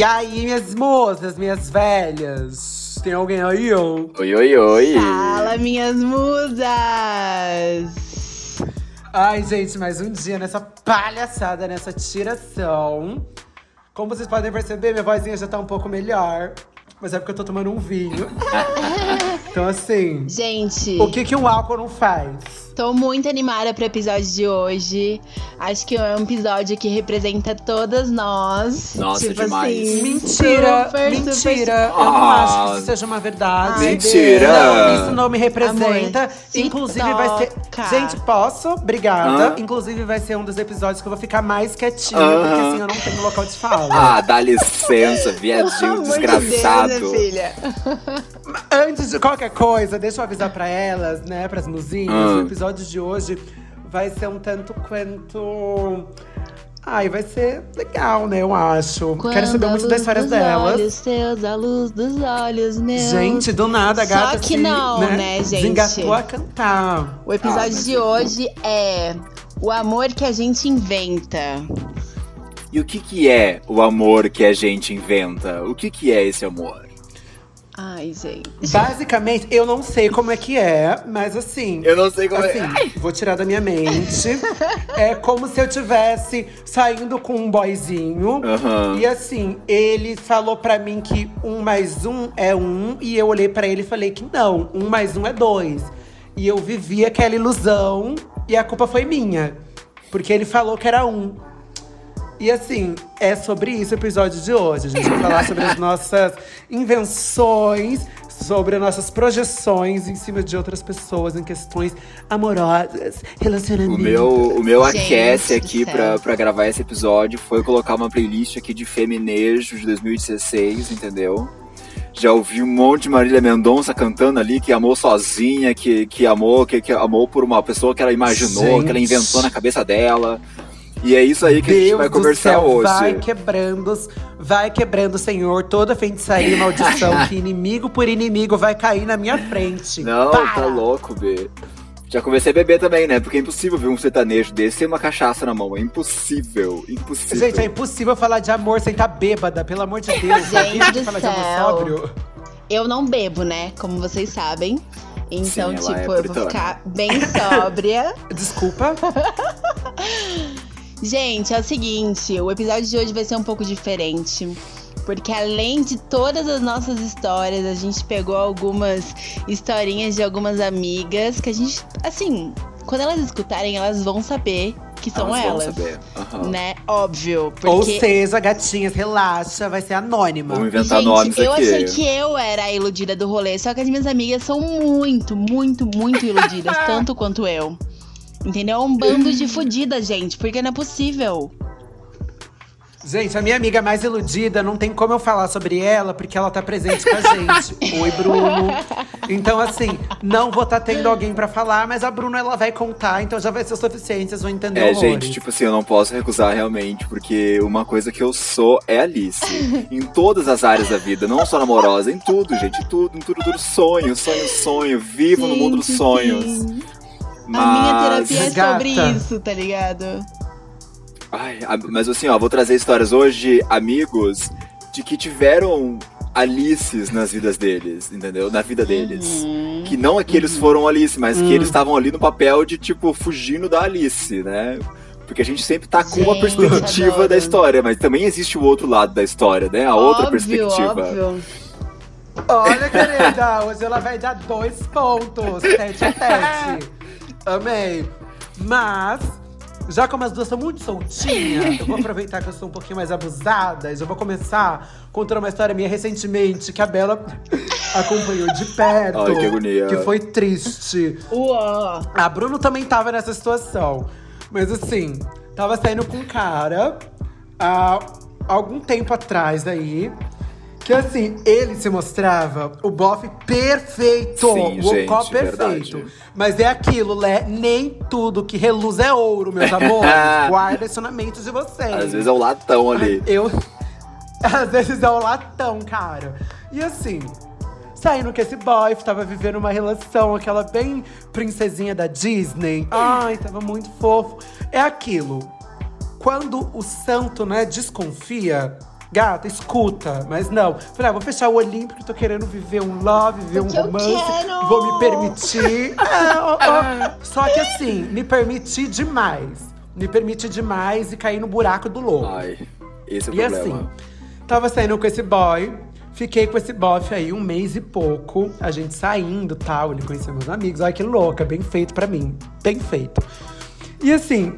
E aí, minhas moças, minhas velhas? Tem alguém aí, ó? Oi, oi, oi. Fala, minhas musas! Ai, gente, mais um dia nessa palhaçada, nessa tiração. Como vocês podem perceber, minha vozinha já tá um pouco melhor. Mas é porque eu tô tomando um vinho. então, assim. Gente. O que, que o álcool não faz? Tô muito animada pro episódio de hoje. Acho que é um episódio que representa todas nós. Nossa, tipo demais. Assim, Mentira, super, mentira. super- Eu não Ah. acho que isso seja uma verdade. Ai, Mentira. Não, isso não me representa. Amor, Inclusive vai ser. Gente, posso? Obrigada. Hã? Inclusive vai ser um dos episódios que eu vou ficar mais quietinha, porque assim eu não tenho local de fala. Ah, dá licença, viadinho de desgraçado. Deus, né, filha? Antes de qualquer coisa, deixa eu avisar pra elas, né, pras musinhas, Ah. O episódio de hoje vai ser um tanto quanto. Ai, vai ser legal, né? Eu acho. Quero saber Quando muito das histórias dos delas. Olhos seus, a luz dos olhos meus. Gente, do nada, a Só gata que se, não, né, gente? Desengatou a cantar. O episódio Ah, de eu- hoje é o amor que a gente inventa. E o que que é o amor que a gente inventa? O que que é esse amor? Ai, gente. Basicamente, eu não sei como é que é, mas assim. Eu não sei como Assim, é. vou tirar da minha mente. é como se eu tivesse saindo com um boyzinho. Aham. E assim, ele falou pra mim que um mais um é um. E eu olhei pra ele e falei que não, um mais um é dois. E eu vivi aquela ilusão e a culpa foi minha. Porque ele falou que era um. E assim, é sobre isso o episódio de hoje. A gente vai falar sobre as nossas invenções, sobre as nossas projeções em cima de outras pessoas em questões amorosas, relacionamentos. O meu, o meu Gente aquece aqui pra, pra gravar esse episódio foi colocar uma playlist aqui de Feminejo de 2016, entendeu? Já ouvi um monte de Marília Mendonça cantando ali, que amou sozinha, que, que amou, que, que amou por uma pessoa que ela imaginou, Gente. que ela inventou na cabeça dela. E é isso aí que a gente Deus vai do conversar céu, hoje. Vai quebrando, vai quebrando, Senhor, toda feitiçaria e maldição, que inimigo por inimigo vai cair na minha frente. Não, Para! tá louco, B. Já comecei a beber também, né? Porque é impossível ver um sertanejo desse sem uma cachaça na mão. É impossível, impossível. Gente, é impossível falar de amor sem estar bêbada, pelo amor de Deus. Gente pode do falar de amor céu. sóbrio? Eu não bebo, né? Como vocês sabem. Então, Sim, tipo, é eu vou ficar bem sóbria. Desculpa. Gente, é o seguinte, o episódio de hoje vai ser um pouco diferente. Porque além de todas as nossas histórias, a gente pegou algumas historinhas de algumas amigas que a gente, assim, quando elas escutarem, elas vão saber que são Elas vão elas. saber. Aham. Né? Óbvio. Porque Ou seja, gatinhas, relaxa, vai ser anônima. Vamos inventar Gente, nomes eu aqui. achei que eu era a iludida do rolê, só que as minhas amigas são muito, muito, muito iludidas, tanto quanto eu. Entendeu? É um bando de fudidas, gente, porque não é possível. Gente, a minha amiga mais iludida, não tem como eu falar sobre ela, porque ela tá presente com a gente. Oi, Bruno. Então, assim, não vou estar tendo alguém pra falar, mas a Bruna, ela vai contar, então já vai ser o suficiente, vocês vão entender É, horrores. gente, tipo assim, eu não posso recusar realmente, porque uma coisa que eu sou é Alice. em todas as áreas da vida, não só namorosa, em tudo, gente, em tudo, em tudo, tudo. Sonho, sonho, sonho. Vivo no mundo dos Gente, sonhos. sim. Mas. A minha terapia é Gata. sobre isso, tá ligado? Ai, mas assim, ó, vou trazer histórias hoje, amigos, de que tiveram Alices nas vidas deles, entendeu? Na vida deles. Uhum. Que não é que eles foram Alice, mas que eles estavam ali no papel de, tipo, fugindo da Alice, né? Porque a gente sempre tá com uma perspectiva adoro. da história, mas também existe o outro lado da história, né? A outra Óbvio, perspectiva. Óbvio. Olha, querida, hoje ela vai dar dois pontos, tete a tete. Amei. Mas, já como as duas são muito soltinhas, eu vou aproveitar que eu sou um pouquinho mais abusada. e já vou começar contando uma história minha recentemente, que a Bela acompanhou de perto. Ai, que agonia. Que foi triste. Uó. A Bruno também tava nessa situação. Mas assim, tava saindo com um cara há algum tempo atrás aí. Que assim, ele se mostrava o bofe perfeito. Sim, o gente, cocó perfeito. verdade. Mas é aquilo, Lé, nem tudo que reluz é ouro, meus amores. Guarda isso na mente de vocês. Às vezes é o latão ali. Eu. Às vezes é o latão, cara. E assim, saindo com esse boy, tava vivendo uma relação, aquela bem princesinha da Disney. Ai, tava muito fofo. É aquilo. Quando o santo, né, desconfia, Gata, escuta, mas não. Falei, ah, vou fechar o olhinho porque tô querendo viver um love, viver Porque um eu romance. quero! Vou me permitir. Ó. Só que assim, me permitir demais. Me permitir demais e cair no buraco do louco. Ai, esse é o E problema. assim, tava saindo com esse boy, fiquei com esse bofe aí um mês e pouco, a gente saindo tal, ele conheceu meus amigos, olha que louca, bem feito pra mim, bem feito. E assim,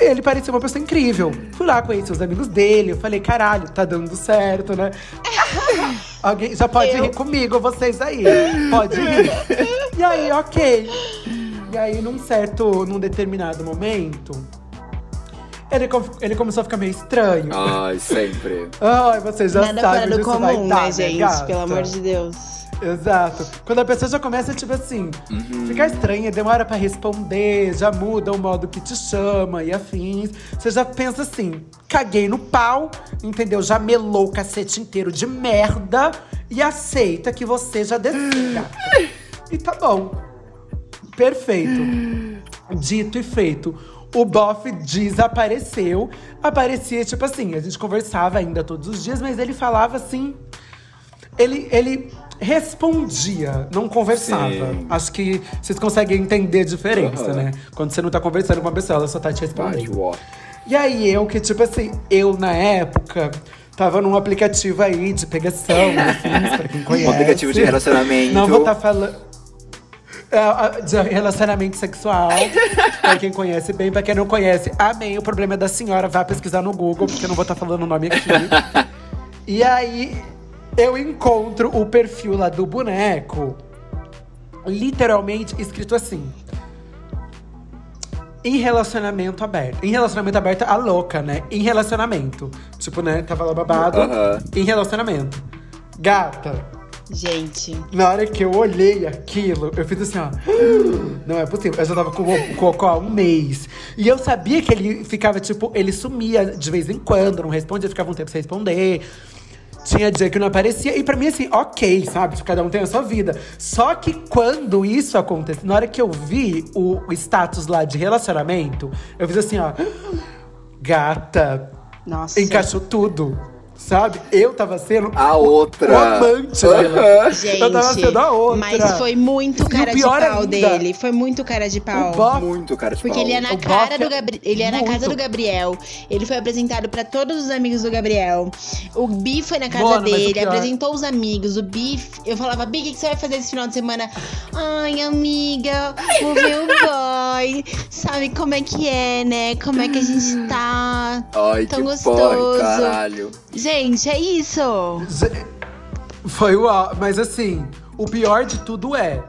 ele parecia uma pessoa incrível. Fui lá conhecer os amigos dele, eu falei, caralho, tá dando certo, né? Alguém já pode Eu. rir comigo, vocês aí. Pode rir. E aí, ok. E aí, num certo, num determinado momento, ele, ele começou a ficar meio estranho. Ai, sempre. Ai, você já Nada sabe fora do isso vai comum, dar, né, gente? gata? Pelo amor de Deus. Exato. Quando a pessoa já começa, tipo assim, Uhum. ficar estranha, demora pra responder, já muda o modo que te chama e afins. Você já pensa assim, caguei no pau, entendeu? Já melou o cacete inteiro de merda e aceita que você já decida. e tá bom. Perfeito. Dito e feito. O bofe desapareceu. Aparecia, tipo assim, a gente conversava ainda todos os dias, mas ele falava assim. Ele, ele respondia, não conversava. Sim. Acho que vocês conseguem entender a diferença, Aham. né? Quando você não tá conversando com uma pessoa, ela só tá te respondendo. E aí eu que, tipo assim, eu na época tava num aplicativo aí de pegação, afins, pra quem conhece. Um aplicativo de relacionamento. Não vou estar falando. É, de relacionamento sexual. pra quem conhece bem, pra quem não conhece, amém. O problema é da senhora, vá pesquisar no Google, porque eu não vou estar falando o nome aqui. e aí eu encontro o perfil lá do boneco, literalmente escrito assim. Em relacionamento aberto. Em relacionamento aberto, a louca, né? Em relacionamento. Tipo, né? Tava lá babado. Aham. Em relacionamento. Gata, Gente. na hora que eu olhei aquilo, eu fiz assim, ó. Não é possível. Eu já tava com o Cocó há um mês. E eu sabia que ele ficava, tipo, ele sumia de vez em quando, não respondia, ficava um tempo sem responder. Tinha dia que não aparecia. E pra mim, assim, ok, sabe? Tipo, Cada um tem a sua vida. Só que quando isso aconteceu, na hora que eu vi o, o status lá de relacionamento, eu fiz assim, ó. Gata, Nossa. encaixou tudo. Sabe? Eu tava sendo A outra. o amante dela. Aham. Gente, Eu tava sendo a outra. mas foi muito cara de pau ainda, dele. Foi muito cara de pau. O bofe Muito cara de Porque pau. ele ia na O cara bofe do é Gabriel. Ele ia na muito. casa do Gabriel. Ele foi apresentado pra todos os amigos do Gabriel. O Bi foi na casa Mano, dele, apresentou os amigos. O Bi, eu falava, Bi, o que você vai fazer esse final de semana? Ai, amiga, o boy. Sabe como é que é, né? Como é que a gente tá. Ai, Tão que gostoso. porra, caralho. Gente, é isso. Foi o mas assim, o pior de tudo é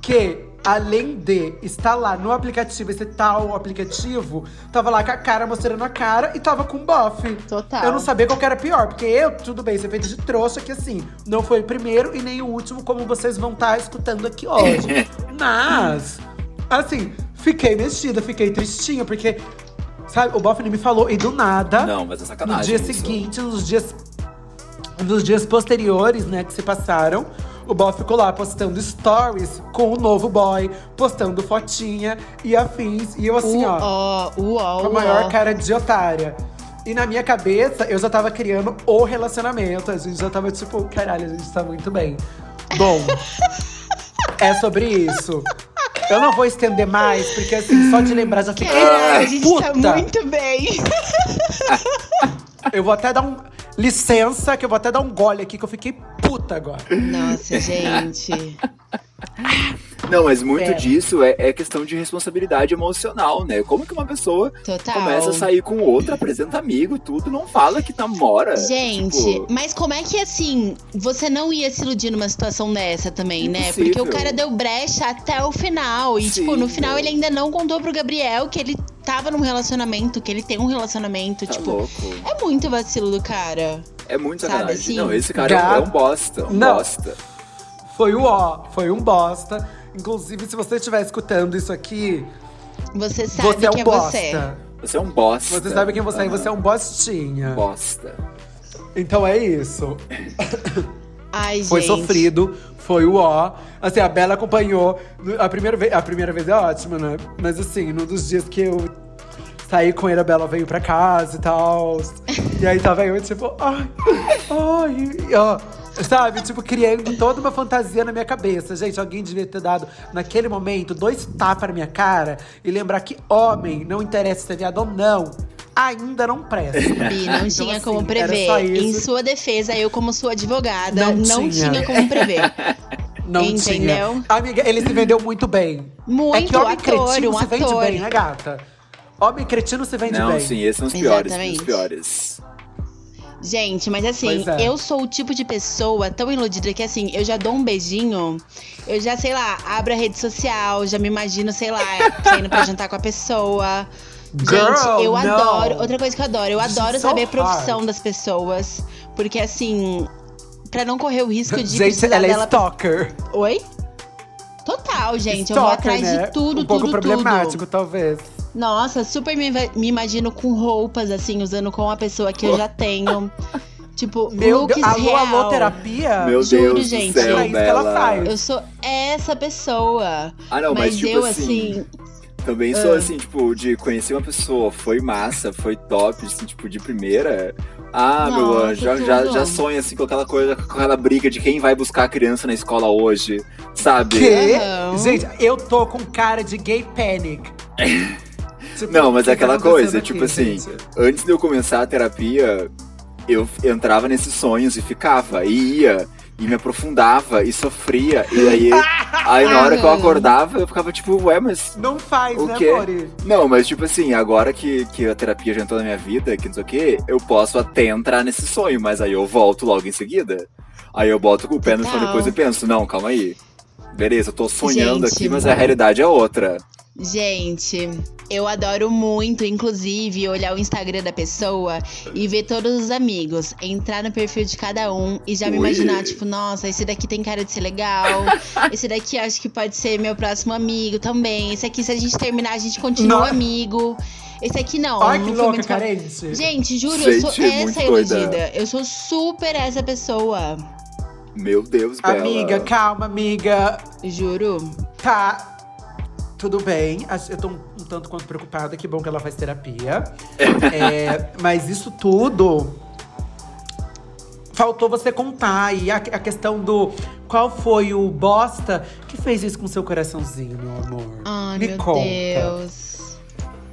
que além de estar lá no aplicativo, esse tal aplicativo, tava lá com a cara mostrando a cara e tava com bofe. Total. Eu não sabia qual que era pior, porque eu, tudo bem, ser feito de trouxa, que assim, não foi o primeiro e nem o último, como vocês vão estar escutando aqui hoje. Mas, assim, fiquei mexida, fiquei tristinha, porque, sabe, o bofe me falou e do nada. Não, mas é sacanagem No dia isso. seguinte, nos dias, nos dias posteriores, né, que se passaram, o boy ficou lá postando stories com o novo boy, postando fotinha e afins. E eu assim, ó, ó, o ó, com a maior cara de otária. E na minha cabeça, eu já tava criando o relacionamento. A gente já tava tipo, caralho, a gente tá muito bem. Bom, é sobre isso. Eu não vou estender mais, porque assim, só de lembrar já fiquei Caralho, a gente puta. tá muito bem. Eu vou até dar um. Licença, que eu vou até dar um gole aqui, que eu fiquei puta agora. Nossa, gente. Não, mas muito É. disso é, é questão de responsabilidade emocional, né? Como que uma pessoa Total. começa a sair com outra, apresenta amigo, tudo, não fala que namora. Gente, Tipo, mas como é que assim, você não ia se iludir numa situação dessa também, né? Impossível. Porque o cara deu brecha até o final. E, Sim, tipo, no final meu. ele ainda não contou pro Gabriel que ele tava num relacionamento, que ele tem um relacionamento. tá tipo, louco. é muito vacilo do cara. É muito sabe, sacanagem. assim? Não, esse cara é um- é um Gato. bosta. Um Não. bosta. Foi o ó, foi um bosta. Inclusive, se você estiver escutando isso aqui, Você sabe você é um é bosta. você. Você é um bosta. Você sabe quem você é e você é um bostinha. Bosta. Então é isso. Ai, Foi gente. sofrido, foi o ó. Assim, a Bela acompanhou. A primeira, vez, a primeira vez é ótima, né? Mas assim, num dos dias que eu saí com ele, a Bela veio pra casa e tal. E aí tava eu, tipo, ai, ai, ó. Sabe, tipo, criando toda uma fantasia na minha cabeça. Gente, alguém devia ter dado, naquele momento, dois tapas na minha cara e lembrar que homem, não interessa se é viado ou não, ainda não presta. Bi, não Então, tinha assim, como prever. Em sua defesa, eu, como sua advogada, Não não, tinha. tinha. como prever. Não Entendeu? tinha. Amiga, ele se vendeu muito bem. Muito, é que homem ator, cretino um se vende ator. bem, né, gata? Homem cretino se vende Não, bem. sim, esses são os piores, Exatamente. os piores. Gente, mas assim, é. eu sou o tipo de pessoa tão iludida que assim, eu já dou um beijinho, eu já, sei lá, abro a rede social, já me imagino, sei lá, saindo pra jantar com a pessoa. Girl, Gente, eu no. adoro. Outra coisa que eu adoro, eu adoro so saber a profissão hard. das pessoas. Porque assim, pra não correr o risco de Gente, ela é dela. stalker. Oi? Total, gente. eu vou Stalker, atrás né? de tudo, um pouco tudo, problemático, tudo. talvez. Nossa, super me, me imagino com roupas, assim, usando com a pessoa que eu já tenho. Tipo, Meu looks Deus, alô, real. alô, terapia? Meu Juro, Deus gente. do céu, É isso que ela faz. Eu sou essa pessoa. Ah, não, mas, mas tipo eu, assim, assim, Também sou Ah. assim, tipo, de conhecer uma pessoa, foi massa, foi top, assim, tipo, de primeira. Ah, meu Nossa, anjo, já, já, já sonha assim com aquela coisa, com aquela briga de quem vai buscar a criança na escola hoje, sabe? Que? Gente, eu tô com cara de gay panic. Tipo, Não, mas é aquela coisa, tipo aqui, assim, gente? antes de eu começar a terapia, eu entrava nesses sonhos e ficava, e ia, e me aprofundava, e sofria, e aí, aí na hora que eu acordava, eu ficava tipo, ué, mas Não faz, O né, quê? Mori? Não, mas tipo assim, agora que, que a terapia já entrou na minha vida, que não sei o que, eu posso até entrar nesse sonho, mas aí eu volto logo em seguida. Aí eu boto o pé no chão depois e penso, não, calma aí. Beleza, eu tô sonhando Gente, aqui, mas a realidade é outra. Gente, eu adoro muito, inclusive, olhar o Instagram da pessoa e ver todos os amigos, entrar no perfil de cada um e já me Ui. imaginar, tipo, nossa, esse daqui tem cara de ser legal, esse daqui acho que pode ser meu próximo amigo também, esse aqui, se a gente terminar, a gente continua Nossa. amigo. Esse aqui não. Ai, que louca, muito- carente. Gente, juro, eu sou Gente, muito essa doida. iludida. Eu sou super essa pessoa. Meu Deus, Bela. Amiga, calma, amiga. Juro. Tá. Tudo bem. Acho- Eu tô um, um tanto quanto preocupada. Que bom que ela faz terapia. É, mas isso tudo. Faltou você contar. E a, a questão do. Qual foi o bosta que fez isso com seu coraçãozinho, meu amor? Ai, Me meu conta. Deus.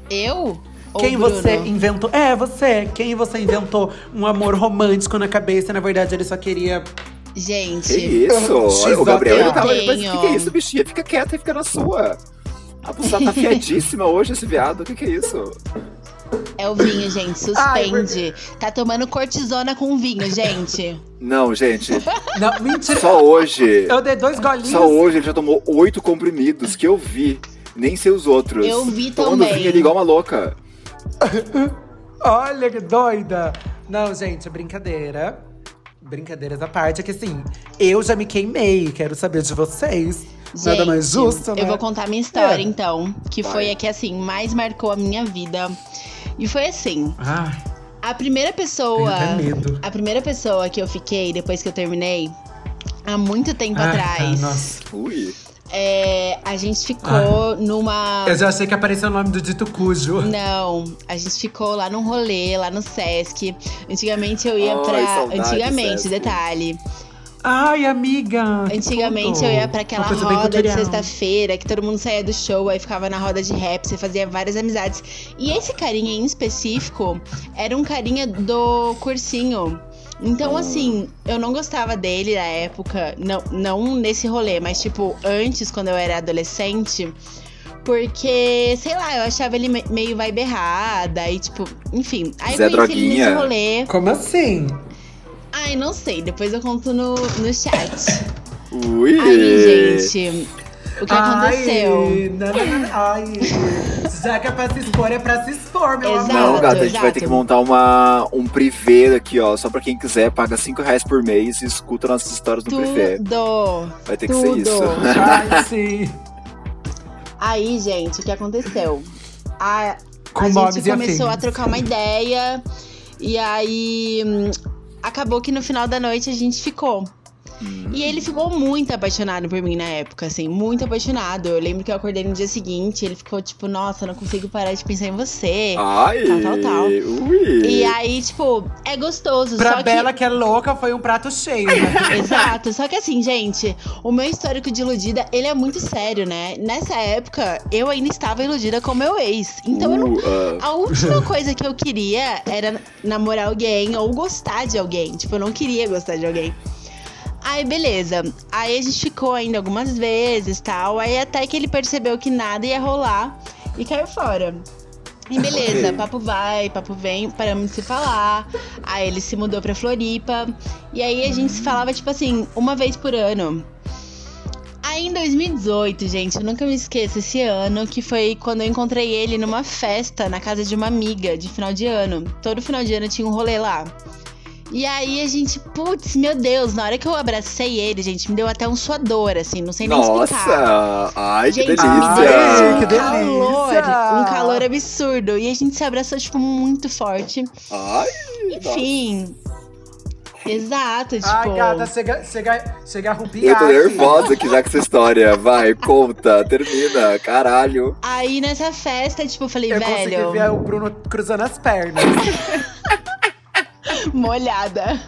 Eu? Ou Quem você inventou? É, você. Quem você inventou um amor romântico na cabeça? Na verdade, ele só queria. Gente. Que isso? X o Gabriel ele tava. Mas o que, que é isso, bichinha? Fica quieta e fica na sua. A pessoa tá fiadíssima hoje, esse viado. O que, que é isso? É o vinho, gente. Ai, Suspende. Tá tomando cortisona com vinho, gente. Não, gente. Não, mentira. Só hoje. Eu dei dois golinhos. Só hoje ele já tomou oito comprimidos que eu vi. Nem sei os outros. Eu vi Tomando também. vinho ali igual uma louca. Olha que doida! Não, gente, é brincadeira. Brincadeiras à parte, é que assim, eu já me queimei, quero saber de vocês. Nada Gente, mais justo, né? Eu vou contar minha história, É. então. Que Vai. foi a que, assim, mais marcou a minha vida. E foi assim. Ai, A primeira pessoa. medo. A primeira pessoa que eu fiquei depois que eu terminei, há muito tempo Ai, atrás, tá, nossa. Ui. É, a gente ficou numa. Eu já achei que apareceu o nome do dito cujo. Não, a gente ficou lá num rolê, lá no Sesc. Antigamente eu ia Ai, pra. saudade, Antigamente, Sesc. detalhe. Ai, amiga! Antigamente tudo. eu ia pra aquela roda de sexta-feira, que todo mundo saía do show, aí ficava na roda de rap, você fazia várias amizades. E esse carinha em específico era um carinha do cursinho. Então, assim, eu não gostava dele na época, não, não nesse rolê, mas tipo, antes, quando eu era adolescente. Porque, sei lá, eu achava ele me- meio vibe errada e, tipo, enfim. Aí Zé eu conheci ele Droguinha. nesse rolê. Como assim? Ai, não sei, depois eu conto no, no chat. Ui. Aí, gente, o que aconteceu? Ai, não, não, não, ai. Já que é pra se expor, é pra se expor, meu Exato. Não, amor. gata, a gente vai ter exato. que montar uma, um privê aqui, ó. Só pra quem quiser, paga 5 reais por mês e escuta nossas histórias no privê. Tudo. Vai ter que ser tudo. isso. Ai, sim. Aí, gente, o que aconteceu? A, Com a gente começou a trocar uma ideia. E aí, hum, acabou que no final da noite a gente ficou. E ele ficou muito apaixonado por mim na época, assim, muito apaixonado. Eu lembro que eu acordei no dia seguinte, ele ficou tipo, nossa, não consigo parar de pensar em você. Ai, Tal, tal, tal. Ui. E aí, tipo, é gostoso. Pra só Bela, que... é louca, foi um prato cheio, né? Exato. Só que assim, gente, o meu histórico de iludida, ele é muito sério, né? Nessa época, eu ainda estava iludida com meu ex. Então eu não. Uh, ah. A última coisa que eu queria era namorar alguém ou gostar de alguém. Tipo, eu não queria gostar de alguém. Aí, beleza. Aí a gente ficou ainda algumas vezes tal. Aí até que ele percebeu que nada ia rolar e caiu fora. E beleza, papo vai, papo vem, paramos de se falar. Aí ele se mudou pra Floripa. E aí a gente se falava, tipo assim, uma vez por ano. Aí em 2018, gente, eu nunca me esqueço esse ano, que foi quando eu encontrei ele numa festa na casa de uma amiga de final de ano. Todo final de ano tinha um rolê lá. E aí a gente, putz, meu Deus, na hora que eu abracei ele, gente, me deu até um suador, assim, não sei nem explicar. Nossa! Ai, que Gente, delícia! Ai, um que calor, delícia! um calor absurdo. E a gente se abraçou, tipo, muito forte. Ai, Enfim. Exato, tipo. Ai, gata, chega, chega, chega a eu tô nervosa aqui já com essa história. Vai, conta, termina, caralho. Aí nessa festa, tipo, eu falei, Eu consegui velho, ver o Bruno cruzando as pernas. molhada.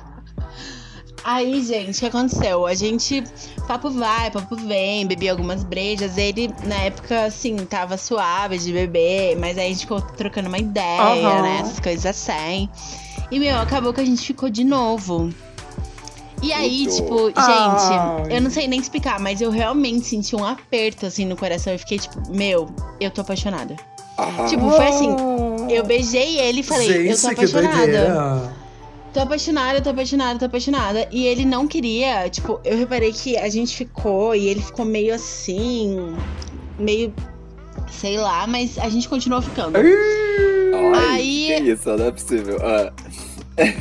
Aí, gente, o que aconteceu? A gente, papo vai, papo vem, bebi algumas brejas. Ele, na época, assim, tava suave de beber, mas aí a gente ficou trocando uma ideia, Aham. né? Essas coisas assim. E, meu, acabou que a gente ficou de novo. E aí, Tudo. tipo, gente, Ai. eu não sei nem explicar, mas eu realmente senti um aperto, assim, no coração. Eu fiquei, tipo, meu, eu tô apaixonada. Ah, Tipo, foi assim, eu beijei ele e falei, eu tô Gente, que apaixonada. Tô apaixonada, tô apaixonada, tô apaixonada. E ele não queria, tipo, eu reparei que a gente ficou e ele ficou meio assim, meio, sei lá, mas a gente continuou ficando. ai, aí- que isso, não é possível. Ah,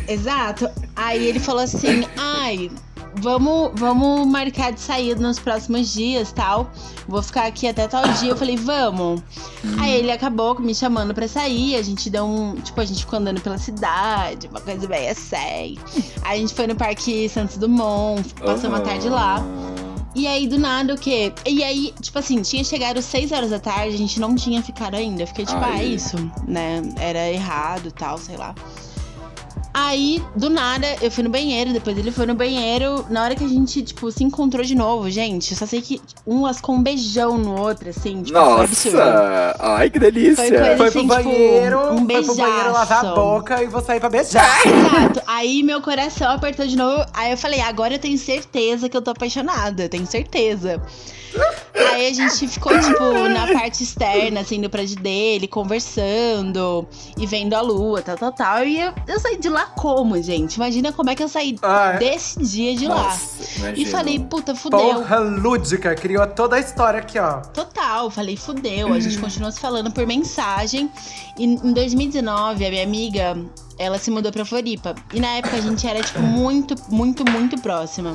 Exato. Aí ele falou assim, ai, vamos, vamos marcar de sair nos próximos dias, tal. Vou ficar aqui até tal dia. Eu falei, vamos. Aí ele acabou me chamando pra sair. A gente deu um. Tipo, a gente ficou andando pela cidade, uma coisa bem assim. Aí a gente foi no Parque Santos Dumont, passou uma aham. tarde lá. E aí, do nada, o quê? E aí, tipo assim, tinha chegado 6 horas da tarde, a gente não tinha ficado ainda. Eu fiquei tipo, ah, é Ai. isso, né? Era errado tal, sei lá. Aí, do nada, eu fui no banheiro, depois ele foi no banheiro. Na hora que a gente, tipo, se encontrou de novo, gente, eu só sei que um lascou um beijão no outro, assim, tipo. Nossa! Ai, que delícia! Foi coisa- Foi pro Assim, tipo, banheiro, um foi pro banheiro lavar a boca e vou sair pra beijar. Exato. Aí meu coração apertou de novo. Aí eu falei, agora eu tenho certeza que eu tô apaixonada. Eu tenho certeza. Aí a gente ficou, tipo, na parte externa, assim, do prédio dele, conversando e vendo a lua, tal, tal, tal. E eu, eu saí de lá como, gente? Imagina como é que eu saí Ah, desse dia de lá. Nossa, E imagino. falei, puta, fudeu. Porra lúdica, criou toda a história aqui, ó. Total, falei, fudeu. A gente continuou se falando por mensagem. E em 2019, a minha amiga, ela se mudou pra Floripa. E na época a gente era, tipo, muito, muito, muito próxima.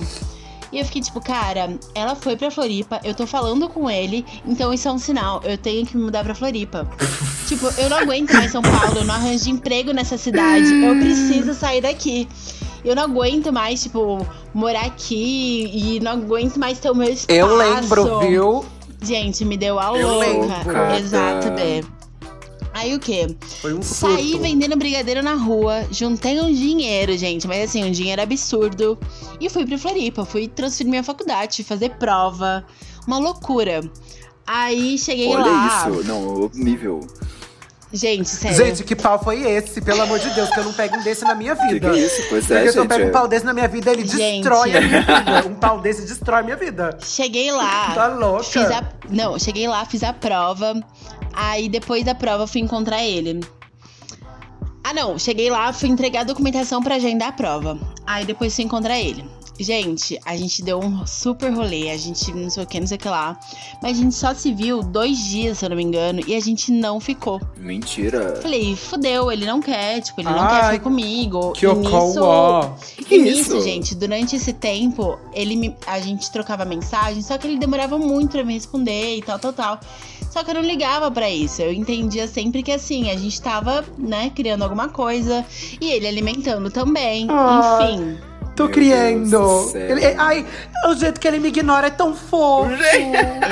E eu fiquei tipo, cara, ela foi pra Floripa, eu tô falando com ele, então isso é um sinal, eu tenho que me mudar pra Floripa. tipo, eu não aguento mais São Paulo, eu não arranjo emprego nessa cidade, eu preciso sair daqui. Eu não aguento mais, tipo, morar aqui e não aguento mais ter o meu espaço. Eu lembro, viu? Gente, me deu a Eu louca. lembro. Exato, Bé. Aí o quê? Foi um. Saí vendendo brigadeiro na rua, juntei um dinheiro, gente, mas assim, um dinheiro absurdo. E fui pra Floripa, fui transferir minha faculdade, fazer prova. Uma loucura. Aí cheguei Olha lá. isso, não, outro nível. Gente, sério. Gente, que pau foi esse? Pelo amor de Deus, que eu não pego um desse na minha Que que vida. é isso? Pois Porque é, se eu pego um gente. pau desse na minha vida, ele Gente. destrói a minha vida. Um pau desse destrói a minha vida. Cheguei lá. Tá louca? Fiz a... Não, cheguei lá, fiz a prova. Aí depois da prova fui encontrar ele. Ah, não. Cheguei lá, fui entregar a documentação pra agendar a prova. Aí depois fui encontrar ele. Gente, a gente deu um super rolê, a gente não sei o que, não sei o que lá. Mas a gente só se viu dois dias, se eu não me engano, e a gente não ficou. Mentira. Falei, fudeu, ele não quer, tipo, ele não Ai, quer ficar comigo. Que e nisso, ó. Que e nisso, isso? gente, durante esse tempo, ele me- a gente trocava mensagem, só que ele demorava muito pra me responder e tal, tal, tal. Só que eu não ligava pra isso. Eu entendia sempre que assim, a gente tava, né, criando alguma coisa e ele alimentando também. Ai. Enfim. Tô Meu criando. Ele- é- ai, o jeito que ele me ignora é tão fofo.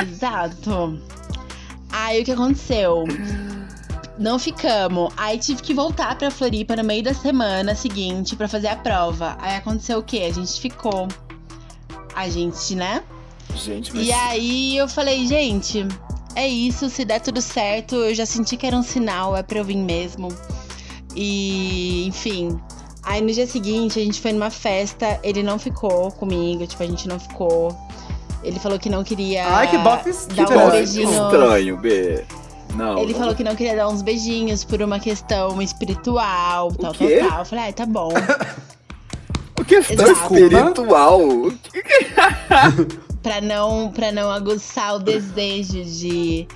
Exato. Aí o que aconteceu? Não ficamos. Aí tive que voltar pra Floripa no meio da semana seguinte pra fazer a prova. Aí aconteceu o quê? A gente ficou. A gente, né? Gente, mas. E aí eu falei, gente, é isso, se der tudo certo, eu já senti que era um sinal, é pra eu vir mesmo. E, enfim. Aí no dia seguinte a gente foi numa festa, ele não ficou comigo, tipo, a gente não ficou. Ele falou que não queria Ai, que bofe dar estranho. uns Nossa, beijinhos. estranho, B. Não. Ele não- falou que não queria dar uns beijinhos por uma questão espiritual, tal, tal, quê? tal. Eu falei, ai, tá bom. O questão Exato. espiritual. pra não, pra não aguçar o desejo de,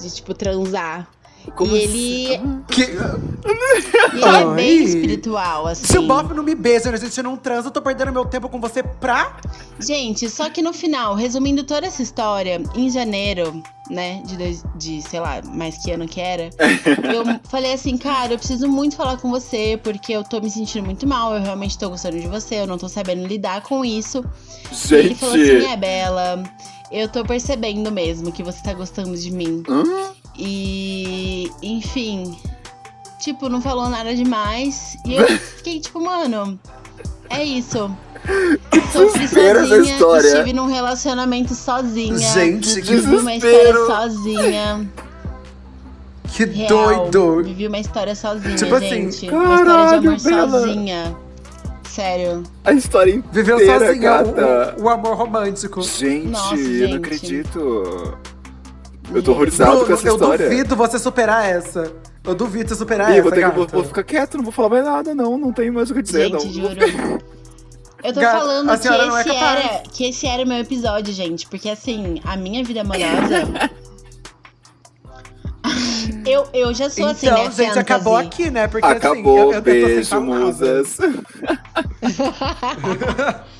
de tipo, transar. Como e assim? ele, Que- e ele é bem espiritual, assim. Se o bofe não me beija, a gente não transa, eu tô perdendo meu tempo com você pra. Gente, só que no final, resumindo toda essa história, em janeiro, né, de, dois, de sei lá, mais que ano que era, eu falei assim, cara, eu preciso muito falar com você, porque eu tô me sentindo muito mal, eu realmente tô gostando de você, eu não tô sabendo lidar com isso. E ele falou assim, Gente. é, Bela, eu tô percebendo mesmo que você tá gostando de mim. Hã? E, enfim, tipo, não falou nada demais. E eu fiquei tipo, mano, é isso. Sofri sozinha, história. estive num relacionamento sozinha. Gente, que Vivi uma história sozinha. Que Real. doido. Vivi uma história sozinha, Tipo assim, gente. uma história de amor Bela. sozinha. Sério. A história inteira, Viveu sozinha gata. o, o- o amor romântico. Gente, Nossa, eu gente. não acredito. Eu tô horrorizado Bruno, com essa eu história. duvido você superar essa. Eu duvido você superar Ih, essa, vou, ter que, gata. vou, vou ficar quieto, não vou falar mais nada, não. Não tenho mais o que dizer, Gente, não. juro. Eu tô Gata, falando que é esse, capaz. era, que esse era o meu episódio, gente. Porque assim, a minha vida amorosa. eu, eu já sou assim, então, né? gente, fantasy. acabou aqui, né? Porque assim, Acabou, eu, eu, eu tô sem beijo, musas.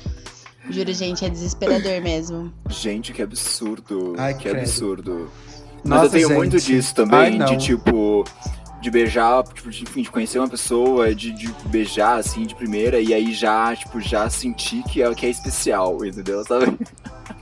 Juro, gente, é desesperador mesmo. Gente, que absurdo. Ai, que credo. absurdo. Mas Nossa, eu tenho gente. muito disso Ai, também, não. de tipo. De beijar, tipo, de, enfim, de conhecer uma pessoa, de, de beijar assim de primeira e aí já, tipo, já sentir que é, que é especial, entendeu? Sabe?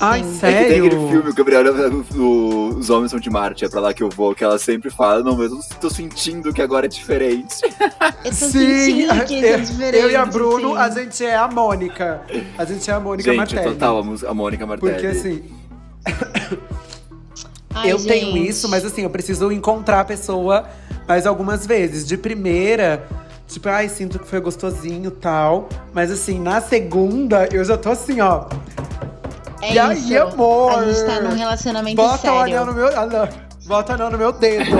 Ai, Sim. É que tem aquele sério? filme, o Gabriel, o- o- Os Homens São de Marte, é pra lá que eu vou, que ela sempre fala, não, mas eu tô sentindo que agora é diferente. Eu tô Sim, sentindo que isso é eu, diferente. eu e a Bruno, sim. a gente é a Mônica. A gente é a Mônica Gente, Martelli. total, a, música- a Mônica Martelli. Porque assim, Ai, eu tenho gente. isso, mas assim, eu preciso encontrar a pessoa mais algumas vezes. De primeira, tipo, ai, sinto que foi gostosinho e tal. Mas assim, na segunda, eu já tô assim, ó. É E aí, isso. amor? A gente tá num relacionamento Bota o sério. anel no meu. ah, não. Bota o anel no meu dedo.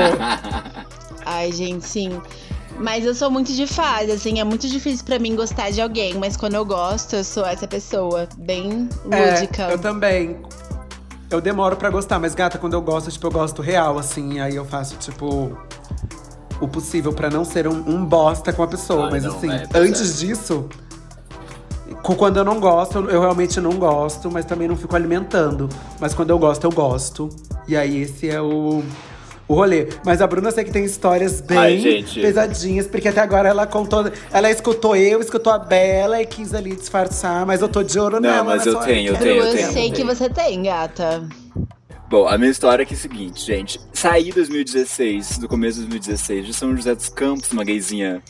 Ai, gente, sim. Mas eu sou muito de fase, assim, é muito difícil pra mim gostar de alguém, mas quando eu gosto, eu sou essa pessoa, bem lúdica. É, eu também. Eu demoro pra gostar, mas gata, quando eu gosto, tipo, eu gosto real, assim. Aí eu faço, tipo, o possível pra não ser um, um bosta com a pessoa. Ai, mas não, assim, é, tá antes disso, quando eu não gosto, eu- eu realmente não gosto, mas também não fico alimentando. Mas quando eu gosto, eu gosto. E aí esse é o. O rolê. Mas a Bruna eu sei que tem histórias bem Ai, pesadinhas, porque até agora ela contou. Ela escutou eu, escutou a Bela e quis ali disfarçar, mas eu tô de ouro Não, nela. mas eu tenho, eu que- Bru, tenho, eu, tenho, sei eu que tenho. você tem, gata. Bom, a minha história é que é o seguinte, gente. Saí em 2016, do começo de 2016, de São José dos Campos, uma gayzinha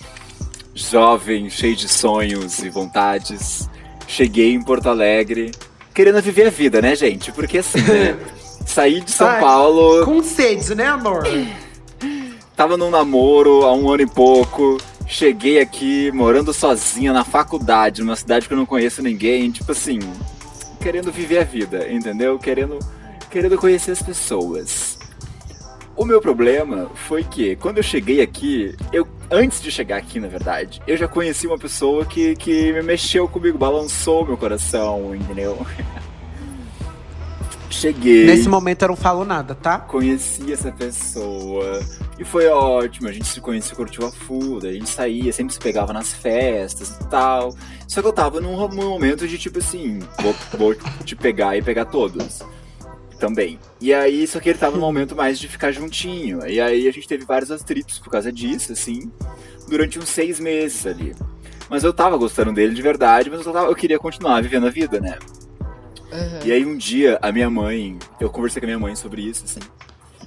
jovem, cheia de sonhos e vontades. Cheguei em Porto Alegre, querendo viver a vida, né, gente? Porque assim, né? Saí de São Ai, Paulo, Com sede, né, amor? tava num namoro há um ano e pouco. Cheguei aqui morando sozinha na faculdade, numa cidade que eu não conheço ninguém, tipo assim, querendo viver a vida, entendeu? Querendo, querendo conhecer as pessoas. O meu problema foi que, quando eu cheguei aqui, eu antes de chegar aqui, na verdade, eu já conheci uma pessoa que, que me mexeu comigo, balançou meu coração, entendeu? Cheguei. Nesse momento eu não falo nada, tá? Conheci essa pessoa e foi ótimo. A gente se conheceu, curtiu a full, daí a gente saía, sempre se pegava nas festas e tal. Só que eu tava num, num momento de tipo assim, vou, vou te pegar e pegar todos. Também. E aí, só que ele tava no momento mais de ficar juntinho. E aí a gente teve vários atritos por causa disso, assim, durante uns seis meses ali. Mas eu tava gostando dele de verdade, mas eu, tava, eu queria continuar vivendo a vida, né? Uhum. E aí um dia a minha mãe, eu conversei com a minha mãe sobre isso, assim.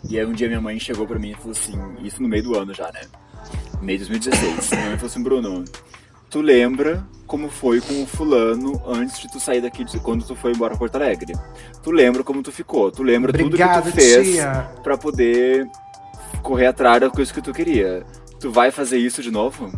E aí um dia minha mãe chegou pra mim e falou assim, isso no meio do ano já, né? Meio de 2016. minha mãe falou assim, Bruno, tu lembra como foi com o fulano antes de tu sair daqui, de, quando tu foi embora pra Porto Alegre? Tu lembra como tu ficou? Tu lembra Obrigado, tudo que tu fez tia. pra poder correr atrás da coisa que tu queria? Tu vai fazer isso de novo?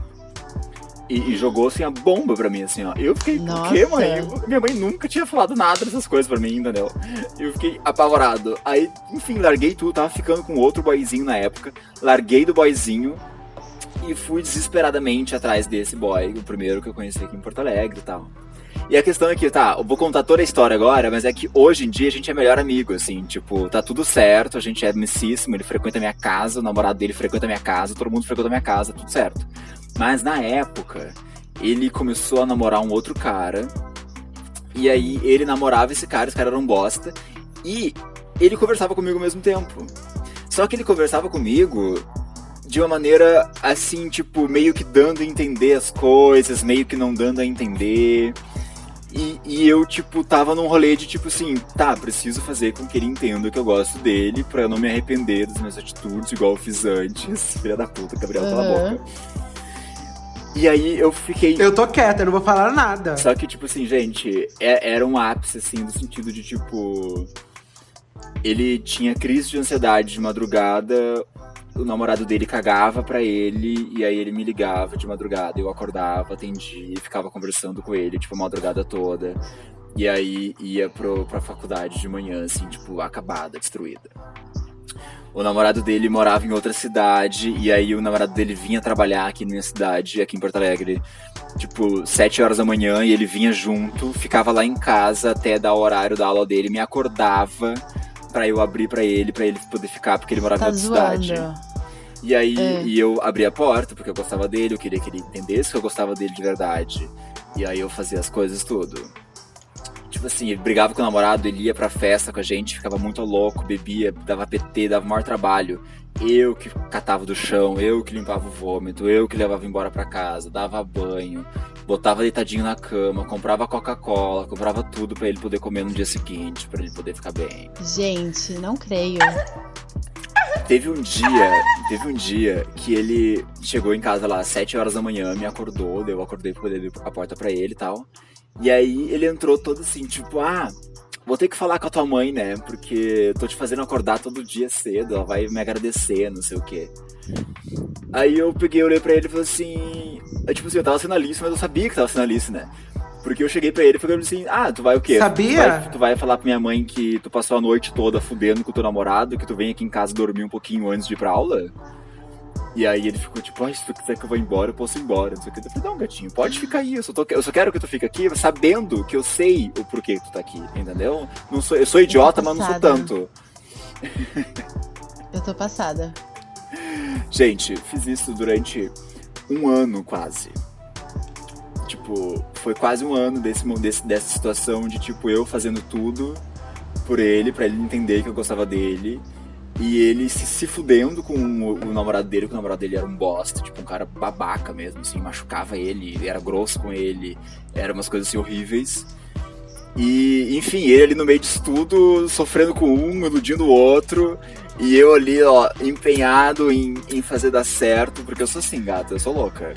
E, e jogou assim a bomba pra mim, assim, ó. Eu fiquei, o quê, Nossa. mãe? Eu- minha mãe nunca tinha falado nada dessas coisas pra mim, entendeu? Eu fiquei apavorado. Aí, enfim, larguei tudo, tava ficando com outro boyzinho na época. Larguei do boyzinho e fui desesperadamente atrás desse boy, o primeiro que eu conheci aqui em Porto Alegre e tal. E a questão é que, tá, eu vou contar toda a história agora, mas é que hoje em dia a gente é melhor amigo, assim, tipo, tá tudo certo, a gente é amicíssimo, ele frequenta a minha casa, o namorado dele frequenta a minha casa, todo mundo frequenta a minha casa, tudo certo. Mas na época, ele começou a namorar um outro cara, e aí ele namorava esse cara, esse cara era um bosta, e ele conversava comigo ao mesmo tempo. Só que ele conversava comigo de uma maneira assim, tipo, meio que dando a entender as coisas, meio que não dando a entender. E, e eu, tipo, tava num rolê de tipo assim, tá, preciso fazer com que ele entenda que eu gosto dele pra eu não me arrepender das minhas atitudes, igual eu fiz antes. Filha da puta, Gabriel, cala a boca. E aí eu fiquei. Eu tô quieta, eu não vou falar nada. Só que, tipo assim, gente, é- era um ápice, assim, no sentido de, tipo. Ele tinha crise de ansiedade de madrugada, o namorado dele cagava pra ele, e aí ele me ligava de madrugada, eu acordava, atendia, ficava conversando com ele, tipo, a madrugada toda. E aí ia pro, pra faculdade de manhã, assim, tipo, acabada, destruída. O namorado dele morava em outra cidade, e aí o namorado dele vinha trabalhar aqui na minha cidade, aqui em Porto Alegre, tipo, sete horas da manhã, e ele vinha junto, ficava lá em casa até dar o horário da aula dele, me acordava pra eu abrir pra ele, pra ele poder ficar, porque ele morava Tá em outra cidade. E aí É. e eu abri a porta, porque eu gostava dele, eu queria que ele entendesse que eu gostava dele de verdade. E aí eu fazia as coisas tudo. Tipo assim, ele brigava com o namorado, ele ia pra festa com a gente, ficava muito louco, bebia, dava PT, dava maior trabalho. Eu que catava do chão, eu que limpava o vômito, eu que levava embora pra casa, dava banho, botava deitadinho na cama, comprava Coca-Cola, comprava tudo pra ele poder comer no dia seguinte, pra ele poder ficar bem. Gente, não creio. Teve um dia, teve um dia que ele chegou em casa lá às 7 horas da manhã, me acordou, eu acordei pra poder abrir a porta pra ele e tal. E aí ele entrou todo assim, tipo, ah, vou ter que falar com a tua mãe, né? Porque eu tô te fazendo acordar todo dia cedo, ela vai me agradecer, não sei o quê. Aí eu peguei, olhei pra ele e falei assim. eu, Tipo assim, eu tava sendo Alice, mas eu sabia que tava sendo Alice, né? Porque eu cheguei pra ele e falei assim, ah, tu vai o quê? Sabia? Tu vai, tu vai falar pra minha mãe que tu passou a noite toda fudendo com o teu namorado, que tu vem aqui em casa dormir um pouquinho antes de ir pra aula? E aí ele ficou tipo, ah, se tu quiser que eu vá embora, eu posso ir embora. Não sei o que. Eu falei, não, gatinho, pode ficar aí. Eu só, tô- eu só quero que tu fique aqui sabendo que eu sei o porquê que tu tá aqui, entendeu? Não sou, eu sou idiota, mas não sou tanto. Eu tô passada. Gente, fiz isso durante um ano quase. Tipo, foi quase um ano desse, desse- dessa situação de, tipo, eu fazendo tudo por ele, pra ele entender que eu gostava dele. E ele se, se fudendo com o, o namorado dele, que o namorado dele era um bosta, tipo, um cara babaca mesmo, assim, machucava ele, era grosso com ele, eram umas coisas assim horríveis. E, enfim, ele ali no meio disso tudo, sofrendo com um, iludindo o outro. E eu ali, ó, empenhado em, em fazer dar certo, porque eu sou assim, gata, eu sou louca.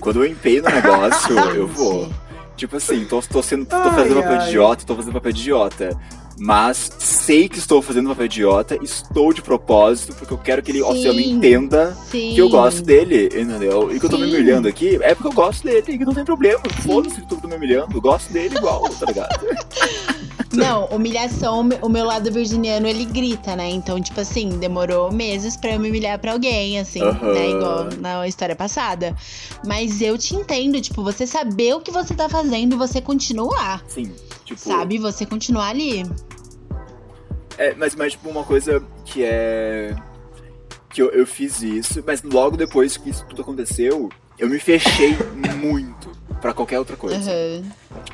Quando eu empenho no negócio, eu vou. Tipo assim, tô, tô, sendo, tô Ai, fazendo papel de ai. idiota, tô fazendo papel de idiota. Mas sei que estou fazendo papel de idiota, estou de propósito, porque eu quero que ele, eu me Sim. entenda Sim. que eu gosto dele, entendeu? E que eu tô me Sim. humilhando aqui, é porque eu gosto dele, que não tem problema. Foda-se que tu tá me humilhando, eu gosto dele igual, tá ligado? Não, humilhação, o meu lado virginiano, ele grita, né? Então, tipo assim, demorou meses pra eu me humilhar pra alguém, assim, né? Igual na história passada. Mas eu te entendo, tipo, você saber o que você tá fazendo e você continuar, Sim, tipo. sabe? Você continuar ali. É, mas, mas, tipo, uma coisa que é. Que eu, eu fiz isso, mas logo depois que isso tudo aconteceu, eu me fechei muito pra qualquer outra coisa. Aham.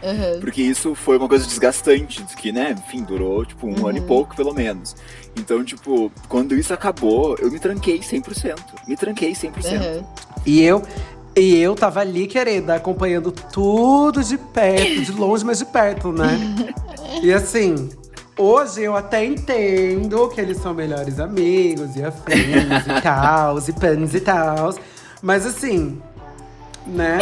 Aham. Porque isso foi uma coisa desgastante, que, né, enfim, durou, tipo, um Uhum. ano e pouco, pelo menos. Então, tipo, quando isso acabou, eu me tranquei 100%. Me tranquei 100%. Aham. E eu, E eu tava ali, querida, acompanhando tudo de perto, de longe, mas de perto, né? e assim, hoje eu até entendo que eles são melhores amigos e afins e tal, e pans e tal. Mas assim, né?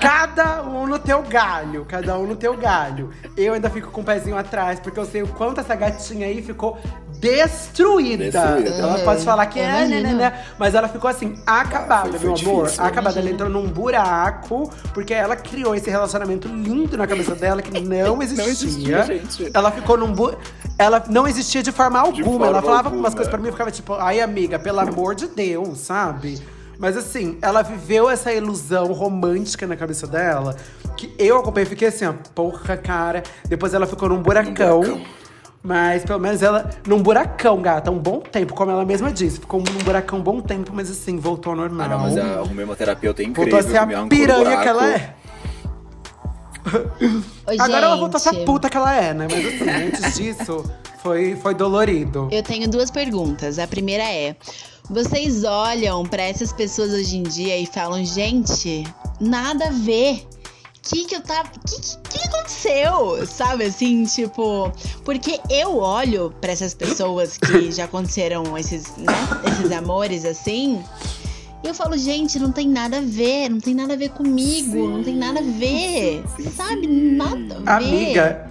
Cada um no teu galho, cada um no teu galho. Eu ainda fico com o pezinho atrás, porque eu sei o quanto essa gatinha aí ficou destruída. destruída. Ela pode falar que é, né, né, né, mas ela ficou assim, acabada, foi, foi meu amor. Difícil, acabada. Ela entrou num buraco, porque ela criou esse relacionamento lindo na cabeça dela que não existia. não existia, gente. Ela ficou num buraco. Ela não existia de forma alguma. De forma ela falava alguma. umas coisas pra mim e ficava tipo, ai, amiga, pelo amor de Deus, sabe? Mas assim, ela viveu essa ilusão romântica na cabeça dela, que eu acompanhei e fiquei assim, ó, porra, cara. Depois ela ficou num buracão. Um buracão. Mas pelo menos ela, num buracão, gata, um bom tempo, como ela mesma disse. Ficou num buracão um bom tempo, mas assim, voltou ao normal. Ah, não, mas a, arrumei uma terapeuta incrível. Voltou a ser a piranha que ela é. Oi, Agora gente. ela voltou a ser a puta que ela é, né? Mas assim, antes disso, foi, foi dolorido. Eu tenho duas perguntas. A primeira é. Vocês olham para essas pessoas hoje em dia e falam, gente, nada a ver. Que que eu tava. Que, que, que aconteceu? Sabe assim, tipo. Porque eu olho para essas pessoas que já aconteceram esses, né? Esses amores assim. E eu falo, gente, não tem nada a ver, não tem nada a ver comigo, sim, não tem nada a ver. Sim, sim, sabe? Nada a ver. Amiga,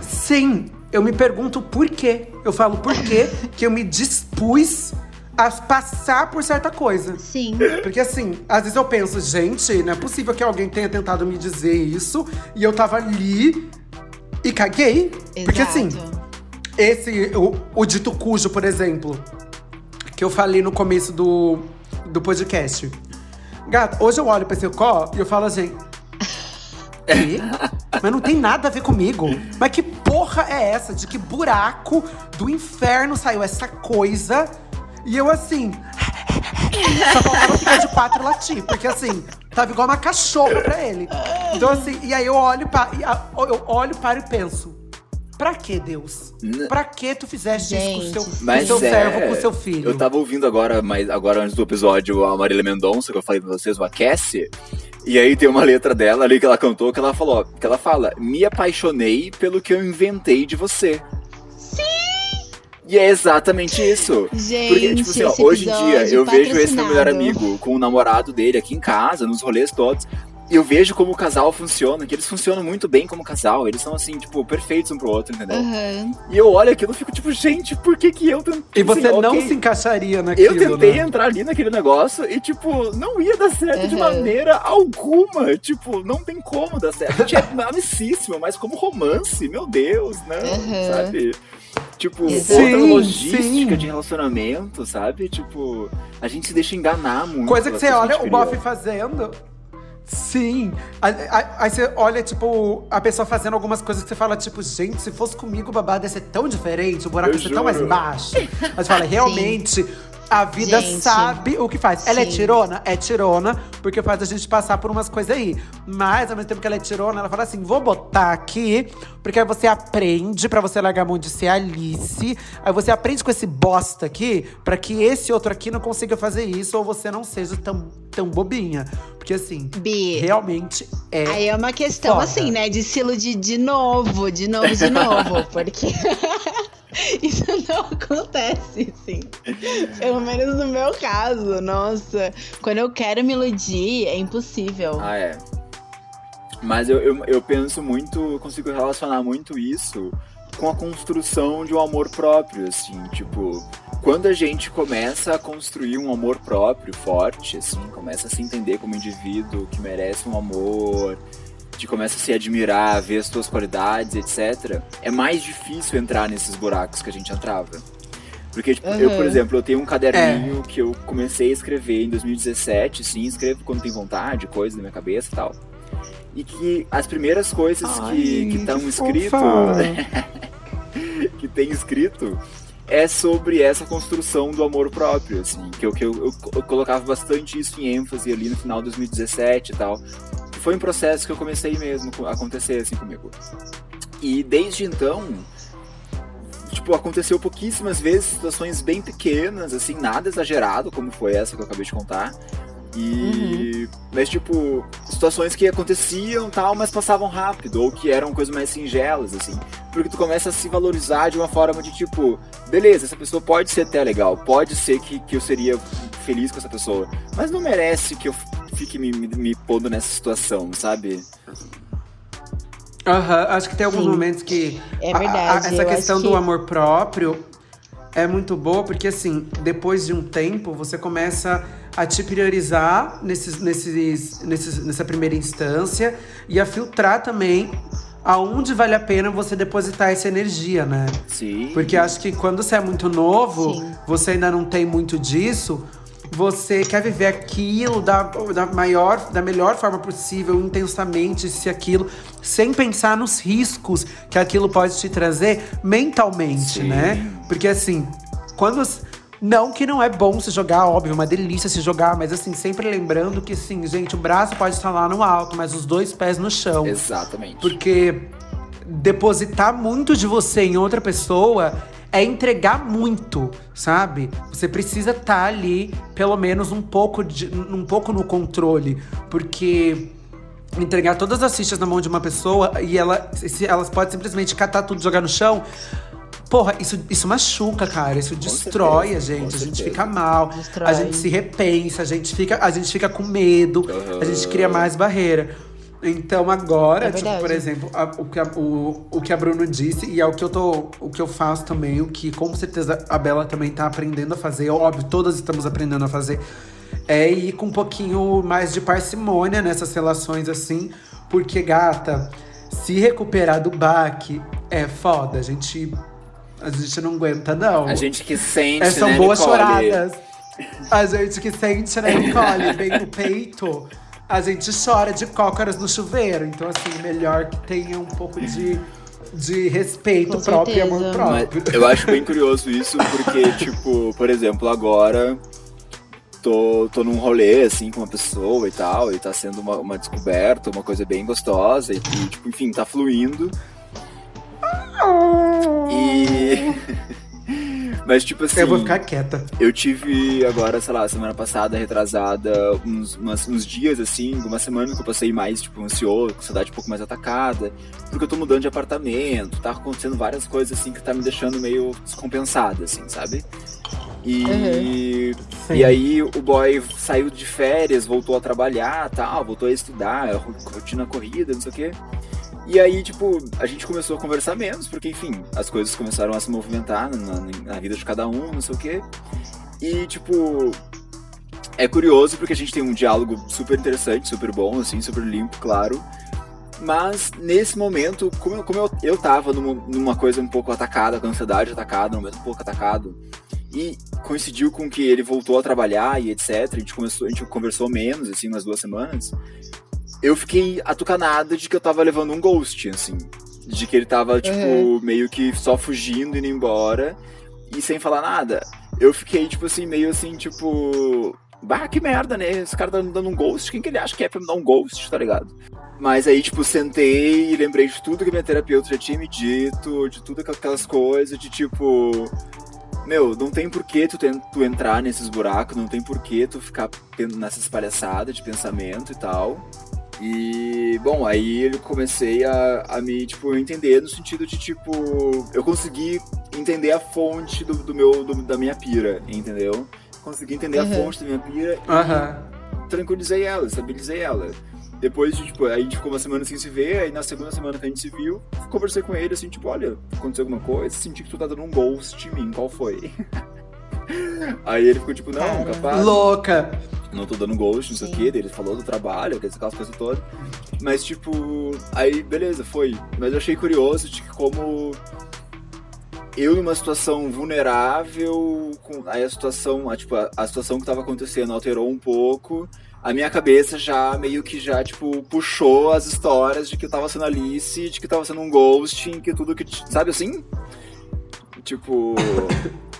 sim, eu me pergunto por quê. Eu falo por quê que eu me dispus a passar por certa coisa. Sim. Porque assim, às vezes eu penso, gente, não é possível que alguém tenha tentado me dizer isso e eu tava ali e caguei. Exato. Porque assim, esse, o, o dito cujo, por exemplo, que eu falei no começo do, do podcast. Gato, hoje eu olho pra esse có e eu falo assim. Que? Mas não tem nada a ver comigo. Mas que porra é essa? De que buraco do inferno saiu essa coisa e eu assim. Só faltava ficar de quatro latir, porque assim, tava igual uma cachorra pra ele. Então, assim, e aí eu olho, pra, eu olho para e penso. Pra que, Deus? Pra que tu fizeste Gente, isso com o seu, mas com seu é, servo, com o seu filho? Eu tava ouvindo agora, mas agora antes do episódio, a Marília Mendonça, que eu falei pra vocês, o Aquece. E aí tem uma letra dela ali que ela cantou, que ela falou, que ela fala: Me apaixonei pelo que eu inventei de você. E é exatamente isso. Gente, Porque, tipo assim, ó, hoje em dia eu vejo esse meu melhor amigo com o namorado dele aqui em casa, nos rolês todos. E eu vejo como o casal funciona, que eles funcionam muito bem como casal. Eles são, assim, tipo, perfeitos um pro outro, entendeu? Uhum. E eu olho aquilo e fico, tipo, gente, por que que eu tentei... E você assim, não okay, se encaixaria naquilo, Eu tentei né? entrar ali naquele negócio e, tipo, não ia dar certo uhum. de maneira alguma. Tipo, não tem como dar certo. A gente é amicíssimo, mas como romance, meu Deus, não, uhum. sabe? Tipo, sim, outra logística sim. de relacionamento, sabe? Tipo, a gente se deixa enganar muito. Coisa que você olha o Boff fazendo. Sim. Aí você olha, tipo, a pessoa fazendo algumas coisas que você fala, tipo, gente, se fosse comigo, o babado ia ser tão diferente, o buraco ia ser tão mais baixo. Aí você fala, realmente, a vida gente, sabe o que faz. Sim. Ela é tirona? É tirona, porque faz a gente passar por umas coisas aí. Mas, ao mesmo tempo que ela é tirona, ela fala assim: vou botar aqui, porque aí você aprende pra você largar a mão de ser Alice. Aí você aprende com esse bosta aqui, pra que esse outro aqui não consiga fazer isso, ou você não seja tão, tão bobinha. Porque assim, realmente é. Aí é uma questão, foda. assim, né? De se iludir de novo, de novo, de novo. porque. Isso não acontece, sim. Pelo menos no meu caso. Nossa, quando eu quero me iludir, é impossível. Ah, é. Mas eu, eu, eu penso muito, consigo relacionar muito isso com a construção de um amor próprio, assim, tipo, quando a gente começa a construir um amor próprio forte, assim, começa a se entender como indivíduo que merece um amor, começa a se admirar, ver as suas qualidades, etc., é mais difícil entrar nesses buracos que a gente entrava. Porque, tipo, uhum. eu, por exemplo, eu tenho um caderninho é. que eu comecei a escrever em 2017, sim, escrevo quando tem vontade, coisas na minha cabeça e tal. E que as primeiras coisas Ai, que estão escrito. que tem escrito é sobre essa construção do amor próprio, assim, que eu, que eu, eu, eu colocava bastante isso em ênfase ali no final de 2017 e tal foi um processo que eu comecei mesmo a acontecer assim comigo. E desde então, tipo, aconteceu pouquíssimas vezes situações bem pequenas, assim, nada exagerado, como foi essa que eu acabei de contar. E. Uhum. Mas, tipo, situações que aconteciam tal, mas passavam rápido, ou que eram coisas mais singelas, assim. Porque tu começa a se valorizar de uma forma de tipo, beleza, essa pessoa pode ser até legal, pode ser que, que eu seria feliz com essa pessoa, mas não merece que eu fique me, me, me pondo nessa situação, sabe? Aham, uhum, acho que tem alguns Sim. momentos que. É verdade. A, a, essa questão do amor próprio é muito boa, porque assim, depois de um tempo, você começa a te priorizar nesses, nesses, nesses, nessa primeira instância e a filtrar também aonde vale a pena você depositar essa energia, né? Sim. Porque acho que quando você é muito novo, Sim. você ainda não tem muito disso. Você quer viver aquilo da, da maior, da melhor forma possível, intensamente, se aquilo, sem pensar nos riscos que aquilo pode te trazer mentalmente, Sim. né? Porque assim, quando não que não é bom se jogar, óbvio, é uma delícia se jogar, mas assim, sempre lembrando que, sim, gente, o braço pode estar lá no alto, mas os dois pés no chão. Exatamente. Porque depositar muito de você em outra pessoa é entregar muito, sabe? Você precisa estar tá ali, pelo menos um pouco, de, um pouco no controle, porque entregar todas as fichas na mão de uma pessoa e ela, se, elas podem simplesmente catar tudo, jogar no chão. Porra, isso, isso machuca, cara. Isso destrói certeza, a gente. A gente fica mal. Destrói. A gente se repensa, a gente fica, a gente fica com medo, uhum. a gente cria mais barreira. Então agora, é tipo, por exemplo, a, o, que a, o, o que a Bruno disse, e é o que eu tô. O que eu faço também, o que com certeza a Bela também tá aprendendo a fazer, óbvio, todas estamos aprendendo a fazer, é ir com um pouquinho mais de parcimônia nessas relações assim, porque, gata, se recuperar do baque é foda. A gente a gente não aguenta, não. A gente que sente, é, São né, boas Nicole? choradas. A gente que sente, né, Nicole? Bem no peito. A gente chora de cócoras no chuveiro. Então, assim, melhor que tenha um pouco de de respeito Com próprio certeza. e amor próprio. Mas eu acho bem curioso isso, porque, tipo, por exemplo, agora tô, tô num rolê, assim, com uma pessoa e tal, e tá sendo uma, uma descoberta, uma coisa bem gostosa, e, e, tipo, enfim, tá fluindo. E. Mas, tipo assim. Eu vou ficar quieta. Eu tive agora, sei lá, semana passada, retrasada, uns, umas, uns dias, assim, uma semana que eu passei mais, tipo, ansioso, com a cidade um pouco mais atacada, porque eu tô mudando de apartamento, tá acontecendo várias coisas, assim, que tá me deixando meio descompensada, assim, sabe? E, uhum. e aí o boy saiu de férias, voltou a trabalhar, tal, voltou a estudar, rotina corrida, não sei o quê. E aí, tipo, a gente começou a conversar menos, porque, enfim, as coisas começaram a se movimentar na, na vida de cada um, não sei o quê. E, tipo, é curioso porque a gente tem um diálogo super interessante, super bom, assim, super limpo, claro. Mas nesse momento, como, como eu, eu tava numa, numa coisa um pouco atacada, com ansiedade atacada, um momento um pouco atacado, e coincidiu com que ele voltou a trabalhar e etc. A gente, começou, a gente conversou menos, assim, umas duas semanas eu fiquei atucanada de que eu tava levando um ghost, assim. De que ele tava, tipo, uhum. meio que só fugindo, indo embora e sem falar nada. Eu fiquei, tipo assim, meio assim, tipo. Bah, que merda, né? Esse cara tá me dando um ghost. Quem que ele acha que é pra me dar um ghost, tá ligado? Mas aí, tipo, sentei e lembrei de tudo que minha terapeuta já tinha me dito, de tudo aquelas coisas, de tipo. Meu, não tem porquê tu, tu entrar nesses buracos, não tem porquê tu ficar nessas palhaçadas de pensamento e tal. E, bom, aí eu comecei a, a me, tipo, entender no sentido de, tipo, eu consegui entender a fonte do, do meu, do, da minha pira, entendeu? Consegui entender uhum. a fonte da minha pira uhum. e tranquilizei ela, estabilizei ela. Depois, de, tipo, aí a gente ficou uma semana sem se ver, aí na segunda semana que a gente se viu, conversei com ele, assim, tipo, olha, aconteceu alguma coisa, senti que tu tá dando um ghost em mim, qual foi? aí ele ficou tipo, não, capaz. Louca! não tô dando ghost, não sei o que, ele falou do trabalho, aquelas coisas todas. Mas, tipo, aí, beleza, foi. Mas eu achei curioso de que como eu numa situação vulnerável, com, aí a situação, a, tipo, a, a, situação que tava acontecendo alterou um pouco, a minha cabeça já meio que já, tipo, puxou as histórias de que eu tava sendo Alice, de que tava sendo um ghosting, que tudo que, sabe assim? Tipo...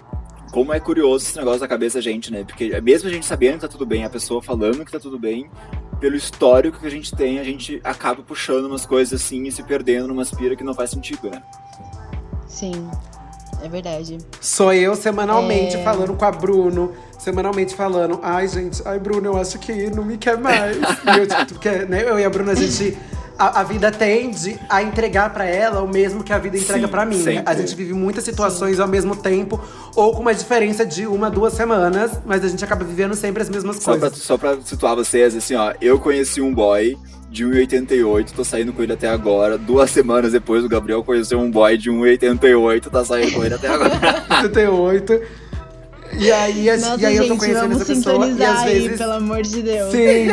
como é curioso esse negócio da cabeça da gente, né? Porque mesmo a gente sabendo que tá tudo bem, a pessoa falando que tá tudo bem, pelo histórico que a gente tem, a gente acaba puxando umas coisas assim e se perdendo numa aspira que não faz sentido, né? Sim. É verdade. Sou eu semanalmente É. falando com a Bruno, semanalmente falando, ai, gente, ai, Bruno, eu acho que não me quer mais. e eu, tipo, porque, né, eu e a Bruna, a gente. A, a vida tende a entregar pra ela o mesmo que a vida entrega Sim, pra mim. sempre. A gente vive muitas situações ao mesmo tempo, ou com uma diferença de uma, duas semanas, mas a gente acaba vivendo sempre as mesmas Só pra, coisas. só pra situar vocês, assim, ó, eu conheci um boy de 1,88, tô saindo com ele até agora. Duas semanas depois, o Gabriel conheceu um boy de 1,88, tá saindo com ele até agora. 78. E aí, a- Nossa, e aí eu tô gente, conhecendo essa pessoa. E sintonizar às aí, vezes. pelo amor de Deus. Sim.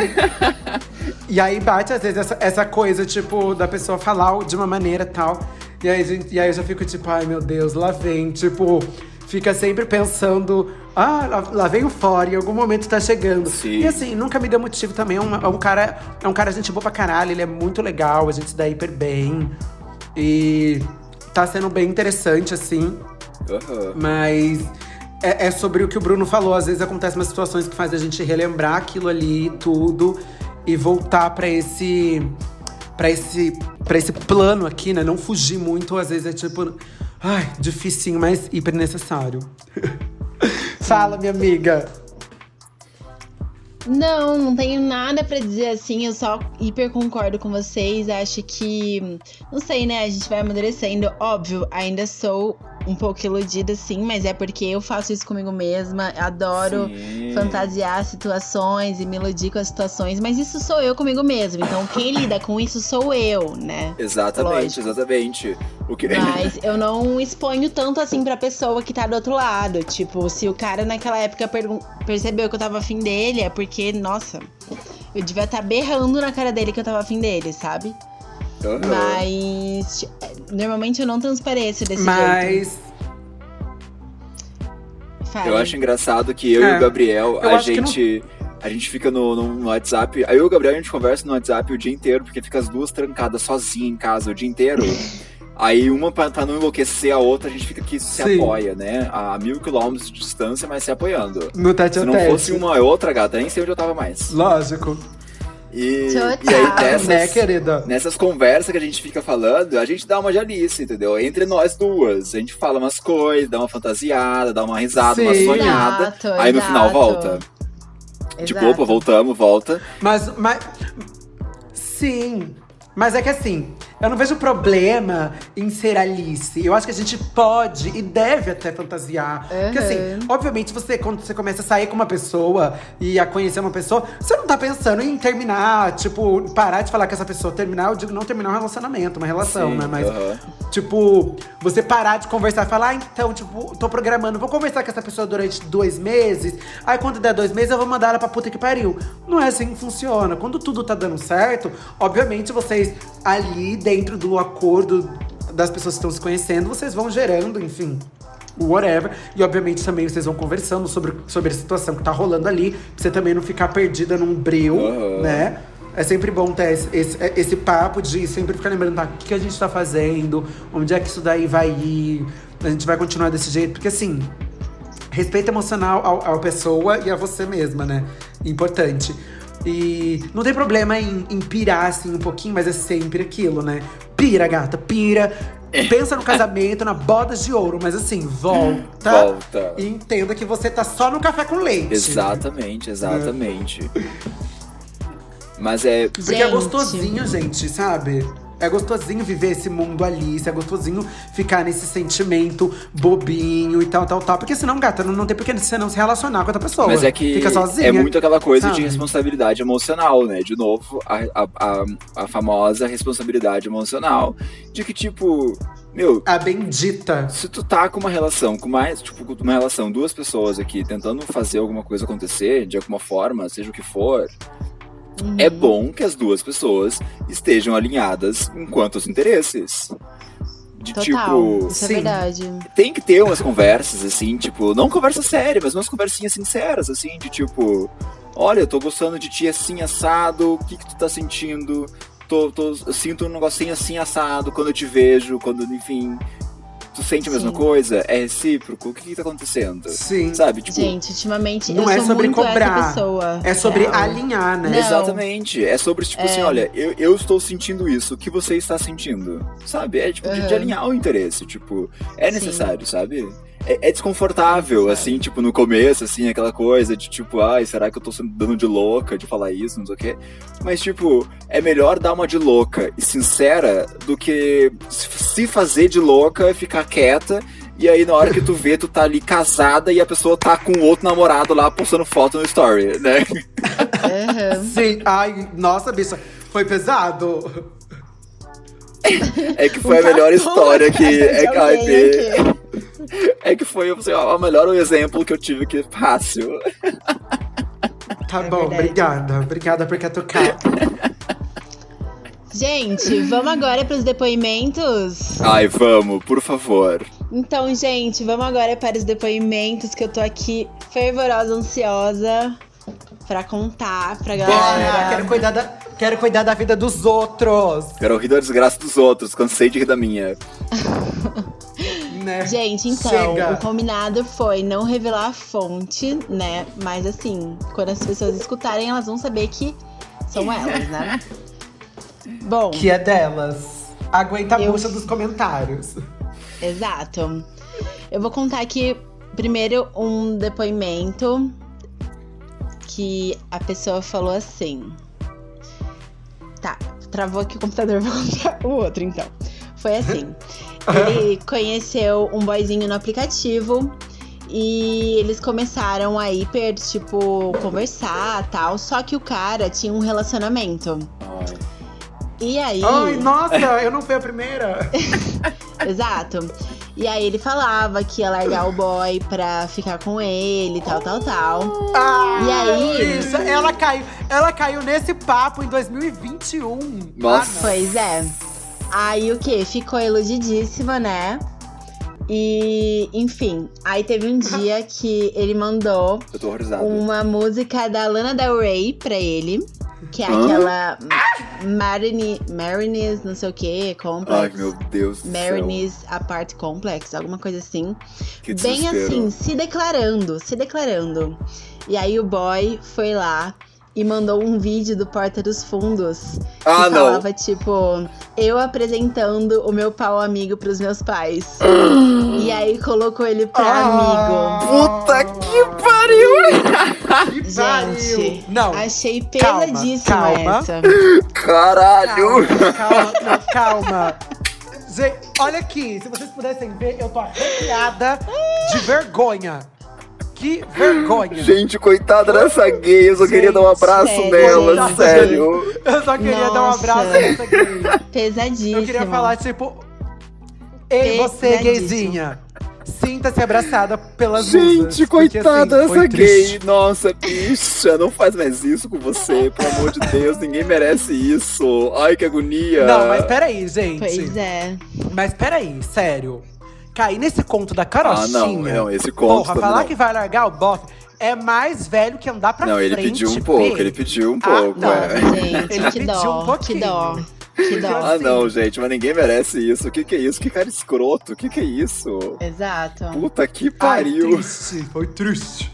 e aí bate, às vezes, essa, essa coisa, tipo, da pessoa falar de uma maneira tal. E aí, gente, e aí eu já fico, tipo, ai meu Deus, lá vem. Tipo, fica sempre pensando, ah, lá, lá vem o fora, em algum momento tá chegando. Sim. E assim, nunca me deu motivo também. É um, é um cara, é um cara gente boa pra caralho, ele é muito legal, a gente se dá hiper bem. E tá sendo bem interessante, assim. Aham. Mas é, é sobre o que o Bruno falou. Às vezes acontecem umas situações que faz a gente relembrar aquilo ali, tudo, e voltar pra esse. para esse. para esse plano aqui, né? Não fugir muito, às vezes é tipo. Ai, dificinho, mas hiper necessário. Fala, minha amiga. Não, não tenho nada pra dizer assim, eu só hiper concordo com vocês. Acho que, não sei, né? A gente vai amadurecendo. Óbvio, ainda sou um pouco iludida, sim, mas é porque eu faço isso comigo mesma. Adoro Sim. fantasiar situações e me iludir com as situações, mas isso sou eu comigo mesma. Então, quem lida com isso sou eu, né? Exatamente, Lógico. exatamente. O que... Mas eu não exponho tanto assim pra pessoa que tá do outro lado. Tipo, se o cara naquela época percebeu que eu tava afim dele, é porque, nossa, eu devia estar berrando na cara dele que eu tava afim dele, sabe? Aham. Mas normalmente eu não transpareço desse jeito. Mas. Eu acho engraçado que eu É. e o Gabriel, Eu a gente. A gente fica no, no- no WhatsApp. Aí eu e o Gabriel a gente conversa no WhatsApp o dia inteiro, porque fica as duas trancadas sozinha em casa o dia inteiro. Aí uma pra, pra não enlouquecer a outra, a gente fica que se Sim. apoia, né? A mil quilômetros de distância, mas se apoiando. No tete Se não tete. fosse uma outra gata, nem sei onde eu tava mais. Lógico. E, Total. e aí dessas, Né, querida? nessas conversas que a gente fica falando, a gente dá uma jalice, entendeu? Entre nós duas. A gente fala umas coisas, dá uma fantasiada, dá uma risada, uma Sim. sonhada. Exato, aí no final exato. volta. Tipo, Exato. opa, voltamos, volta. Mas, mas. Sim. Mas é que assim, eu não vejo problema em ser Alice. Eu acho que a gente pode e deve até fantasiar. Porque assim, Uhum. obviamente, você, quando você começa a sair com uma pessoa e a conhecer uma pessoa, você não tá pensando em terminar, tipo, parar de falar com essa pessoa. Terminar, eu digo não terminar um relacionamento, uma relação, Sim, né? Mas, aham. tipo, você parar de conversar, falar, ah, então, tipo, tô programando, vou conversar com essa pessoa durante dois meses. Aí quando der dois meses, eu vou mandar ela pra puta que pariu. Não é assim que funciona. Quando tudo tá dando certo, obviamente vocês ali dentro do acordo das pessoas que estão se conhecendo, vocês vão gerando, enfim. Whatever. E obviamente também vocês vão conversando sobre, sobre a situação que tá rolando ali. Pra você também não ficar perdida num breu, né? É sempre bom ter esse, esse, esse papo de sempre ficar lembrando, tá, o que, que a gente tá fazendo, onde é que isso daí vai ir, a gente vai continuar desse jeito, porque assim, respeito emocional à pessoa e a você mesma, né? Importante. E não tem problema em, em pirar, assim, um pouquinho, mas é sempre aquilo, né? Pira, gata, pira. Pensa no casamento, na bodas de ouro, mas assim, volta. Volta. E entenda que você tá só no café com leite. Exatamente, exatamente. Mas é. Porque é Gente. gostosinho, gente, sabe? É gostosinho viver esse mundo Alice, é gostosinho ficar nesse sentimento bobinho e tal, tal, tal. Porque senão, gata, não, não tem por que você não se relacionar com outra pessoa. Mas é que Fica sozinha. é muito aquela coisa de sabe? responsabilidade emocional, né? De novo, a, a, a, a famosa responsabilidade emocional. De que, tipo, meu, A bendita. se tu tá com uma relação, com mais, tipo, com uma relação, duas pessoas aqui, tentando fazer alguma coisa acontecer, de alguma forma, seja o que for, Uhum. é bom que as duas pessoas estejam alinhadas enquanto os interesses. De Total, tipo, isso é sim. verdade. tem que ter umas conversas, assim, tipo, não conversa séria, mas umas conversinhas sinceras, assim, de tipo, olha, eu tô gostando de ti assim, assado, o que que tu tá sentindo? Tô, tô, eu sinto um negocinho assim, assado, quando eu te vejo, quando, enfim, tu sente a mesma Sim. coisa? É recíproco? O que que tá acontecendo? Sim. Sabe? Tipo, Gente, ultimamente Não eu é sou sobre muito cobrar. essa pessoa. É sobre real. alinhar, né? Não. Exatamente. É sobre, tipo assim, olha, eu, eu estou sentindo isso, o que você está sentindo? Sabe? É tipo de, de alinhar o interesse, tipo, é Sim. necessário, sabe? É, é desconfortável, assim, tipo, no começo, assim, aquela coisa de tipo, ai, será que eu tô sendo dando de louca de falar isso, não sei o quê. Mas, tipo, é melhor dar uma de louca e sincera do que se fazer de louca, ficar quieta. E aí, na hora que tu vê, tu tá ali casada e a pessoa tá com outro namorado lá postando foto no story, né? Aham. Sim. Ai, nossa, bicha, foi pesado. É que foi Um a melhor história que. É que, é que foi assim, ó, o melhor exemplo que eu tive que fácil. Tá É bom, verdade. obrigada. Obrigada por catucar. Gente, vamos agora pros depoimentos? Ai, vamos, por favor. Então, gente, vamos agora para os depoimentos que eu tô aqui fervorosa, ansiosa pra contar pra Bora, galera. quero cuidar, da, quero cuidar da vida dos outros. Quero rir da desgraça dos outros, cansei de rir da minha. Né? Gente, então, Chega. o combinado foi não revelar a fonte, né? Mas assim, quando as pessoas escutarem, elas vão saber que são elas, né? Bom, Que é delas. Aguenta a Eu- bucha dos comentários. exato. Eu vou contar aqui primeiro um depoimento que a pessoa falou assim. Tá, travou aqui o computador, vou contar o outro então. Foi assim. Ele conheceu um boyzinho no aplicativo e eles começaram a hiper, tipo, conversar tal. Só que o cara tinha um relacionamento. E aí. Ai, nossa, eu não fui a primeira. Exato. E aí ele falava que ia largar o boy pra ficar com ele, tal, tal, tal. Ah, E aí? Bicha, ela caiu, ela caiu nesse papo em 2021. Nossa. Ah, Pois é. Aí o que? Ficou iludidíssima, né? E, enfim, aí teve um dia que ele mandou Eu tô horrorizado. uma música da Lana Del Rey pra ele, que é Hã? aquela Marini, Marinese, não sei o que, Complex. Ai, meu Deus do céu. Marinese Apart Complex, alguma coisa assim. Que Bem desespero. assim, se declarando, se declarando. E aí o boy foi lá e mandou um vídeo do Porta dos Fundos. Ah, que não. falava, tipo, eu apresentando o meu pau amigo pros meus pais. e aí colocou ele pra Ah. amigo. Puta que pariu! Que pariu. Gente, Não, achei pesadíssima calma. essa. Caralho! calma, calma, calma. Gente, olha aqui, se vocês pudessem ver, eu tô arrepiada de vergonha. Que vergonha. Gente, coitada dessa gay, eu só queria dar um abraço sério, nela, gente. sério. Eu só queria dar um Nossa. abraço nessa gay. Pesadíssima. Eu queria falar, tipo. Ei, você, Pesadíssimo. gayzinha. Sinta-se abraçada pelas musas. Gente, porque, coitada assim, foi dessa gay. Nossa, bicha, não faz mais isso com você, pelo amor de Deus, ninguém merece isso. Ai, que agonia. Não, mas peraí, gente. Pois é. Mas peraí, sério. Cair nesse conto da Ah, carochinha. não, não, esse conto Porra, falar não. que vai largar o bofe é mais velho que andar pra Não, frente. ele pediu um P. pouco, ele pediu um Ah, pouco, não. é. Gente, Ele que pediu dó, um pouquinho. que dó. Que dó. Ah, assim. não, gente, mas ninguém merece isso. O que que é isso? Que cara escroto, o que que é isso? Exato. Puta que Ai, pariu. triste, foi triste.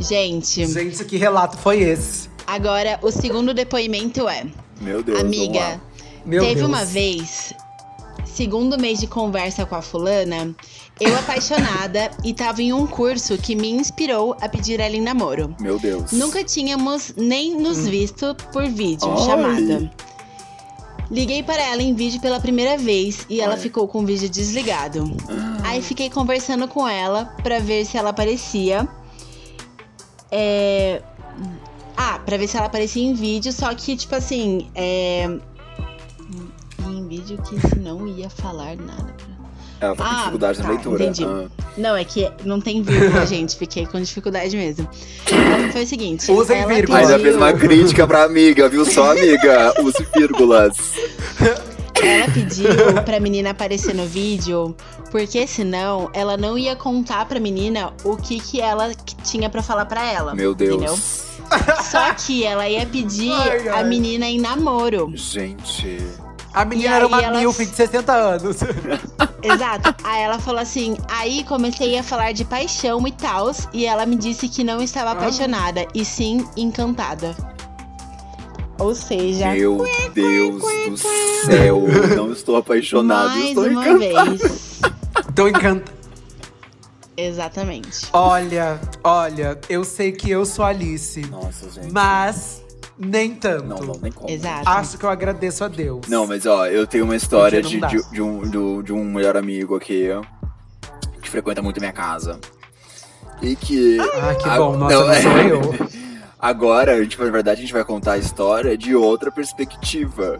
Gente, Gente, que relato foi esse? agora o segundo depoimento é: Meu Deus, vamos Amiga, lá. Meu teve Deus. uma vez, segundo mês de conversa com a fulana, eu apaixonada e tava em um curso que me inspirou a pedir ela em namoro. Meu Deus. Nunca tínhamos nem nos visto por vídeo, Ai. chamada. Liguei para ela em vídeo pela primeira vez e ela Ai. ficou com o vídeo desligado. Aí fiquei conversando com ela pra ver se ela aparecia. É... Ah, pra ver se ela aparecia em vídeo, só que, tipo assim, é... Que não ia falar nada. pra- Ela tá com Ah, dificuldade na tá, leitura. entendi. Ah. Não, é que não tem vírgula, gente. Fiquei com dificuldade mesmo. Então, foi o seguinte. Usem ela vírgula. Ainda pediu- fez uma crítica pra amiga, viu só, amiga? Use vírgulas. Ela pediu pra menina aparecer no vídeo, porque senão ela não ia contar pra menina o que que ela tinha pra falar pra ela. Meu Deus. Entendeu? Só que ela ia pedir Ai, ai. a menina em namoro. Gente. A menina era uma ela- milf de 60 anos. Exato. Aí ela falou assim: aí comecei a falar de paixão e tal. E ela me disse que não estava apaixonada, e sim encantada. Ou seja, Meu Deus do céu, não estou apaixonado, mais estou uma encantado. vez. Tô encantada. Exatamente. Olha, olha, eu sei que eu sou Alice, Nossa, gente. mas nem tanto. Não, não, nem como. Exato. Acho que eu agradeço a Deus. Não, mas ó, eu tenho uma história de, de, de um, do- de um melhor amigo aqui, que frequenta muito minha casa. E que. Ah, que bom. Nossa, não, não, é. sou eu. Agora, a gente, na verdade, a gente vai contar a história de outra perspectiva.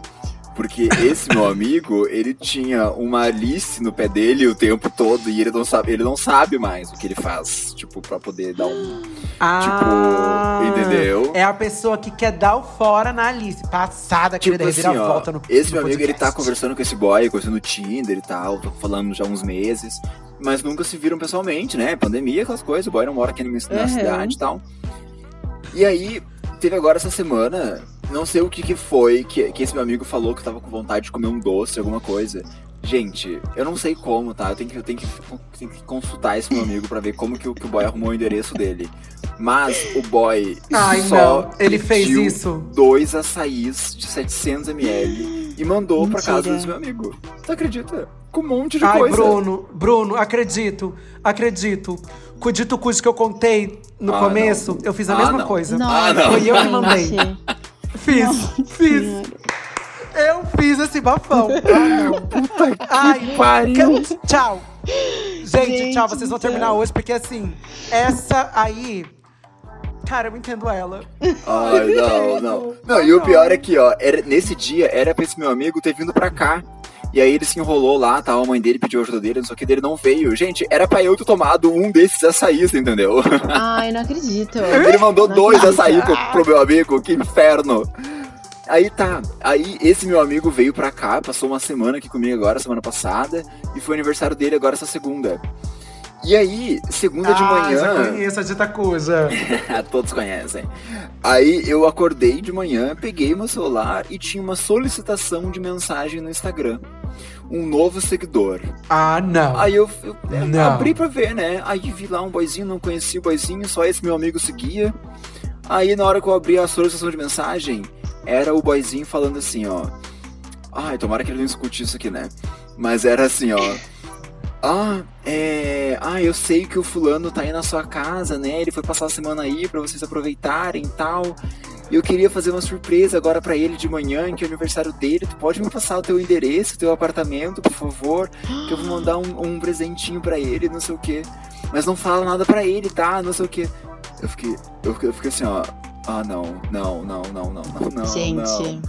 Porque esse meu amigo, ele tinha uma Alice no pé dele o tempo todo e ele não sabe, ele não sabe mais o que ele faz, tipo, pra poder dar um. Ah, entendeu? É a pessoa que quer dar o fora na Alice. Passada, Tipo querida, assim, ó, volta no esse no meu amigo, ele tá podcast. conversando com esse boy, conversando no Tinder e tal, tô falando já há uns meses, mas nunca se viram pessoalmente, né? Pandemia, aquelas coisas, o boy não mora aqui na, minha, na Uhum. cidade e tal. E aí, teve agora essa semana, não sei o que que foi, que, que esse meu amigo falou que tava com vontade de comer um doce, alguma coisa. Gente, eu não sei como, tá? Eu tenho que, eu tenho que, tenho que consultar esse meu amigo pra ver como que, o- que o boy arrumou o endereço dele. Mas o boy Ai, só não. Ele fez isso. dois açaís de 700ml e mandou pra Mentira. casa desse meu amigo. Você acredita? Com um monte de Ai, coisa. Bruno, Bruno, acredito, acredito. Com o dito cujo que eu contei no Ah, começo, não. eu fiz a Ah, mesma não. coisa. Ah, não. Foi eu que mandei. Fiz, fiz. Eu fiz esse bafão. Ah, não. Puta que Ai, pariu. que- Tchau. Gente, Gente tchau. Vocês vão terminar hoje, porque assim, essa aí. Cara, eu entendo ela. Ai, não, não. Não, e o pior é que, ó, era, nesse dia era pra esse meu amigo ter vindo pra cá. E aí ele se enrolou lá, tal, a mãe dele pediu ajuda dele, não sei o que, dele não veio. Gente, era pra eu ter tomado um desses açaís, entendeu? Ai, não acredito. Ele mandou Não dois acredito. açaí pro, pro meu amigo, que inferno. Aí tá, aí esse meu amigo veio pra cá, passou uma semana aqui comigo agora, semana passada, e foi aniversário dele agora essa segunda. E aí, segunda de Ah, já manhã, conheço a dita cuja. todos conhecem. Aí eu acordei de manhã, peguei meu celular e tinha uma solicitação de mensagem no Instagram. Um novo seguidor. Ah, não. Aí eu, eu- eu Não. abri pra ver, né? Aí vi lá um boizinho, não conheci o boizinho, só esse meu amigo seguia. Aí na hora que eu abri a solicitação de mensagem, era o boizinho falando assim, ó. Ai, tomara que ele não escute isso aqui, né? Mas era assim, ó. Ah, é. Ah, eu sei que o fulano tá aí na sua casa, né? Ele foi passar a semana aí pra vocês aproveitarem e tal. E eu queria fazer uma surpresa agora pra ele de manhã, que é o aniversário dele. Tu pode me passar o teu endereço, o teu apartamento, por favor? Que eu vou mandar um, um presentinho pra ele, não sei o quê. Mas não fala nada pra ele, tá? Não sei o quê. Eu fiquei. Eu fiquei, eu fiquei assim, ó. Ah, não, não, não, não, não, não, não. Gente. não.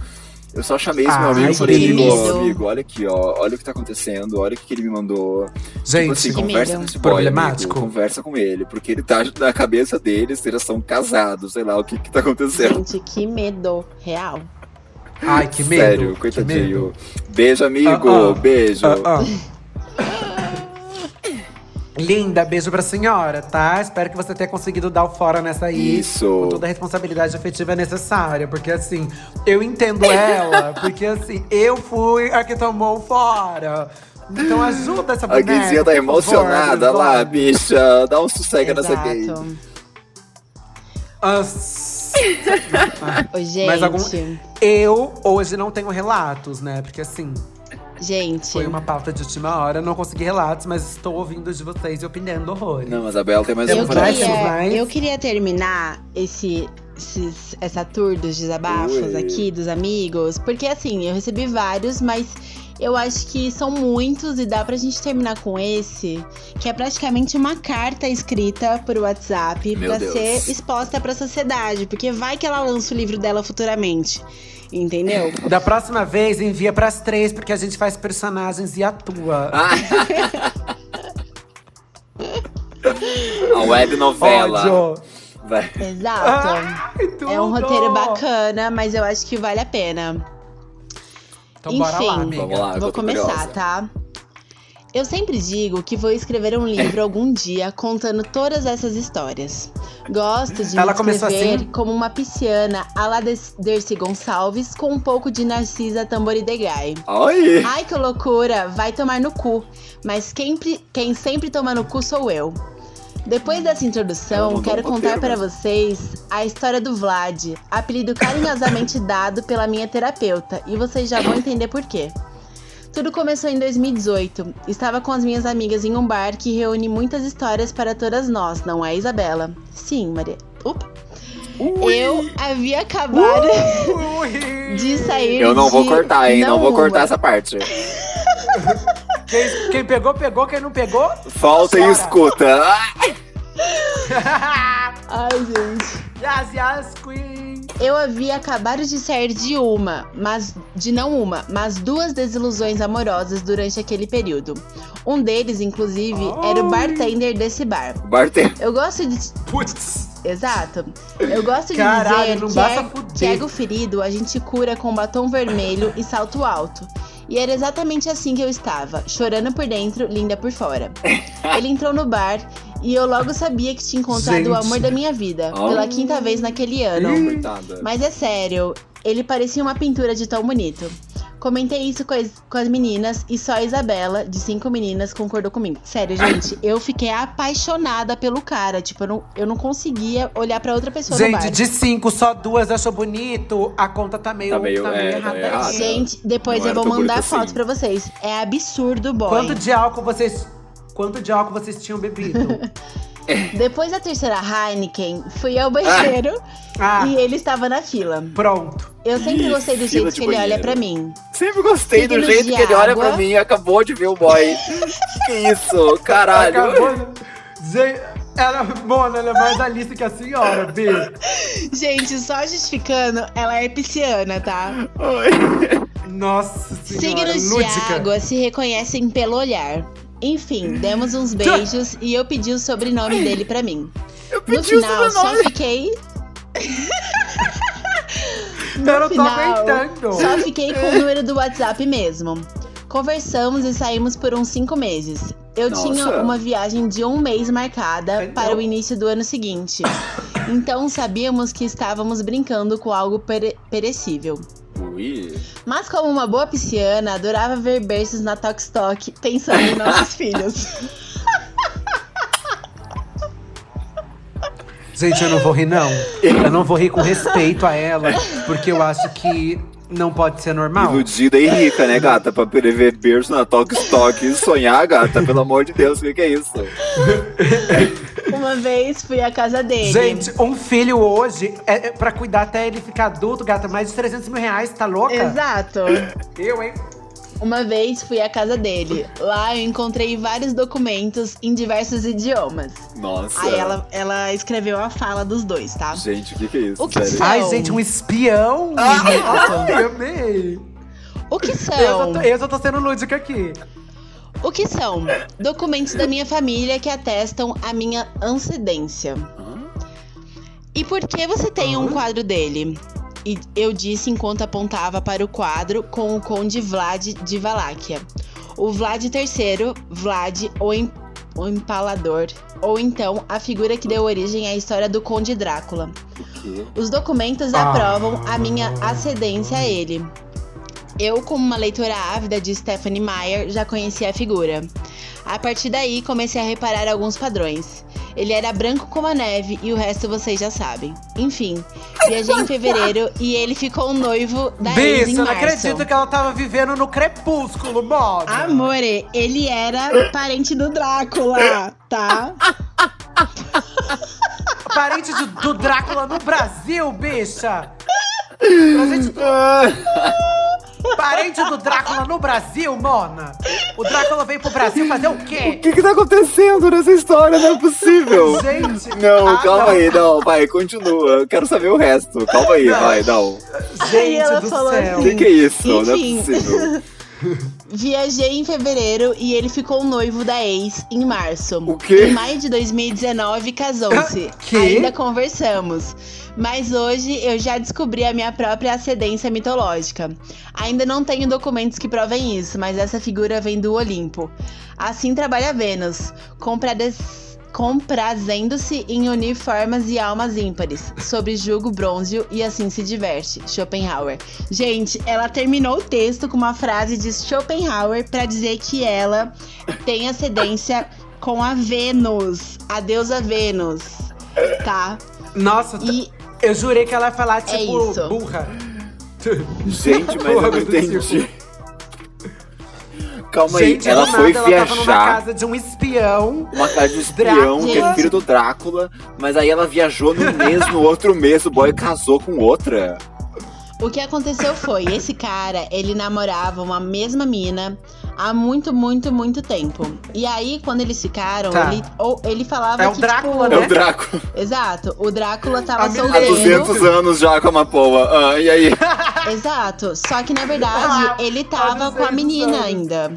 Eu só chamei esse meu amigo e falei, amigo, amigo, olha aqui, ó. Olha o que tá acontecendo, olha o que, que ele me mandou. Gente, tipo assim, conversa com esse boy, Problemático. amigo, conversa com ele, porque ele tá na cabeça deles, eles são casados, sei lá o que que tá acontecendo. Gente, que medo. Real. Ai, que medo. Sério, coitadinho. medo. Beijo, amigo, Ah, ah. beijo. Ah. Linda, beijo pra senhora, tá? Espero que você tenha conseguido dar o fora nessa aí. Isso. Com toda a responsabilidade afetiva necessária. Porque assim, eu entendo ela. porque assim, eu fui a que tomou o fora. Então ajuda essa A boneca, gayzinha tá por favor, emocionada lá, bicha. Dá um sossego nessa gay. Exato. Ah, s- Ô, gente. Mas algum- Eu hoje não tenho relatos, né? Porque assim, Gente. foi uma pauta de última hora, não consegui relatos, mas estou ouvindo de vocês e opinando horrores. Não, mas a Bela tem mais um Eu temos queria, mais? eu queria terminar esse, esses- essa tour dos desabafos Ui. aqui, dos amigos, porque assim, eu recebi vários, mas eu acho que são muitos e dá pra gente terminar com esse, que é praticamente uma carta escrita por WhatsApp Meu pra Deus. ser exposta pra sociedade, porque vai que ela lança o livro dela futuramente. Entendeu? Da próxima vez, envia pras três, porque a gente faz personagens e atua. A web novela. Ódio! Vai. Exato. Ai! É um roteiro bacana, mas eu acho que vale a pena. Então bora lá, Enfim. amiga. Vamos lá, eu Vou começar, curiosa. tá? Eu sempre digo que vou escrever um livro algum dia contando todas essas histórias. Gosto de Ela me escrever assim? como uma pisciana a la Dercy Gonçalves com um pouco de Narcisa Tamboridegai. Oi! Ai, que loucura! Vai tomar no cu. Mas quem, quem sempre toma no cu sou eu. Depois dessa introdução, quero contar para mas- vocês a história do Vlad, apelido carinhosamente dado pela minha terapeuta, e vocês já vão entender por quê. Tudo começou em 2018. Estava com as minhas amigas em um bar que reúne muitas histórias para todas nós, não é, Isabela? Sim, Maria. Opa. Eu havia acabado Ui. de sair Eu não vou de- cortar, hein? Não, vou cortar uma. essa parte. Quem, quem pegou, pegou. Quem não pegou, Falta e escuta. Ai! Gente. Yas, yas, queen. Eu havia acabado de sair de uma, mas de não uma, mas duas desilusões amorosas durante aquele período. Um deles, inclusive, era o bartender desse bar. Barter. Eu gosto de Putz. Exato. Eu gosto de Caralho, dizer não que, é, que ego ferido a gente cura com batom vermelho e salto alto. E era exatamente assim que eu estava, chorando por dentro, linda por fora. Ele entrou no bar e eu logo sabia que tinha encontrado o Gente. amor da minha vida, Oh. pela quinta vez naquele ano. Coitada. Mas é sério, ele parecia uma pintura de tão bonito. Comentei isso com as, com as meninas e só a Isabela, de cinco meninas, concordou comigo. Sério, gente, eu fiquei apaixonada pelo cara. Tipo, eu não, eu não conseguia olhar pra outra pessoa no bar. Gente, de cinco, só duas achou bonito. A conta tá meio, Tá meio- é, tá errada. meio errada. Gente, depois Não eu vou mandar bonito foto assim. pra vocês. É absurdo, boy. Quanto de álcool vocês. Quanto de álcool vocês tinham bebido? Depois da terceira Heineken, fui ao banheiro Ah, e ele estava na fila. pronto. Eu sempre gostei do fila jeito de que ele olha pra mim. Sempre gostei do Signos jeito de que ele olha água. pra mim e acabou de ver o boy. que isso? Caralho. Acabou. Gente, ela, Mona, ela é mais alista que a senhora, B. Gente, só justificando, ela é pisciana, tá? Oi. Nossa senhora, Signos de lúdica. água se reconhecem pelo olhar. Enfim, demos uns beijos e eu pedi o sobrenome dele pra mim. Eu No pedi o final, só sobrenome. fiquei. Eu não tô final, aguentando. Só fiquei com o número do WhatsApp mesmo. Conversamos e saímos por uns cinco meses. Eu Nossa. tinha uma viagem de um mês marcada Então. para o início do ano seguinte. Então sabíamos que estávamos brincando com algo pere- perecível. Ui. Mas como uma boa pisciana, adorava ver berços na Tok Stock pensando em nossos filhos. Gente, eu não vou rir, não. Eu não vou rir com respeito a ela, porque eu acho que não pode ser normal. Iludida e rica, né, gata? Pra prever berço na Tok Stock e sonhar, gata. Pelo amor de Deus, o que, que é isso? Uma vez fui à casa dele. Gente, um filho hoje, é, é pra cuidar até ele ficar adulto, gata, mais de 300 mil reais, tá louca? Exato. Eu, hein? Uma vez fui à casa dele. Lá eu encontrei vários documentos em diversos idiomas. Nossa. Aí ela, ela escreveu a fala dos dois, tá? Gente, o que, que é isso? O que Sério? são? Ai, gente, um espião. Ai, amei. O que Eu são? só, tô, eu só tô sendo lúdica aqui. O que são? Documentos da minha família que atestam a minha ancedência. E por que você tem um quadro dele? E eu disse enquanto apontava para o quadro com o conde Vlad de Valáquia. O Vlad III, Vlad, o, em- o empalador, ou então a figura que deu origem à história do conde Drácula. Os documentos Ah. aprovam a minha ascendência a ele. Eu, como uma leitora ávida de Stephanie Meyer, já conhecia a figura. A partir daí, comecei a reparar alguns padrões. Ele era branco como a neve e o resto vocês já sabem. Enfim, viajei em fevereiro e ele ficou noivo da ex em Bicho, eu não março. acredito que ela tava vivendo no crepúsculo, moda. Amore, ele era parente do Drácula, tá? Parente do, do Drácula no Brasil, bicha. Parente do, parente do Drácula no Brasil, Mona. O Drácula veio pro Brasil fazer o O quê? que que tá acontecendo nessa história? Não é possível. Gente. Não, ah, calma não. aí, não, vai, continua. Eu quero saber o resto. Calma aí, Não. vai, não. Gente ela do falou céu. O que, que é isso? Não é Enfim. possível. Viajei em fevereiro e ele ficou noivo da ex em março. O quê? Em maio de 2019, casou-se. Quê? Ainda conversamos. Mas hoje eu já descobri a minha própria ascendência mitológica. Ainda não tenho documentos que provem isso, mas essa figura vem do Olimpo. Assim trabalha Vênus, comprades- comprazendo-se em unir formas e almas ímpares, sobre julgo brônzeo e assim se diverte. Schopenhauer. Gente, ela terminou o texto com uma frase de Schopenhauer para dizer que ela tem ascendência com a Vênus, a deusa Vênus, tá? Nossa, E eu jurei que ela ia falar, tipo, É isso. burra. Gente, mas eu não entendi. Calma Gente, aí, ela do foi nada, ela tava numa viajar. casa de um espião. Uma casa de espião, que é filho do Drácula, mas aí ela viajou no mês, no outro mês, o boy casou com outra. O que aconteceu foi, esse cara, ele namorava uma mesma mina há muito, muito, muito tempo. E aí, quando eles ficaram, Tá. ele, ou, ele falava É o que, Drácula, tipo... É né? o Drácula. Exato, o Drácula tava A mina Há Tem. solteiro. 200 anos já com a Mapoa. Ah, e aí? Exato, só que na verdade, Ah, ele tava com a 200 menina anos. ainda.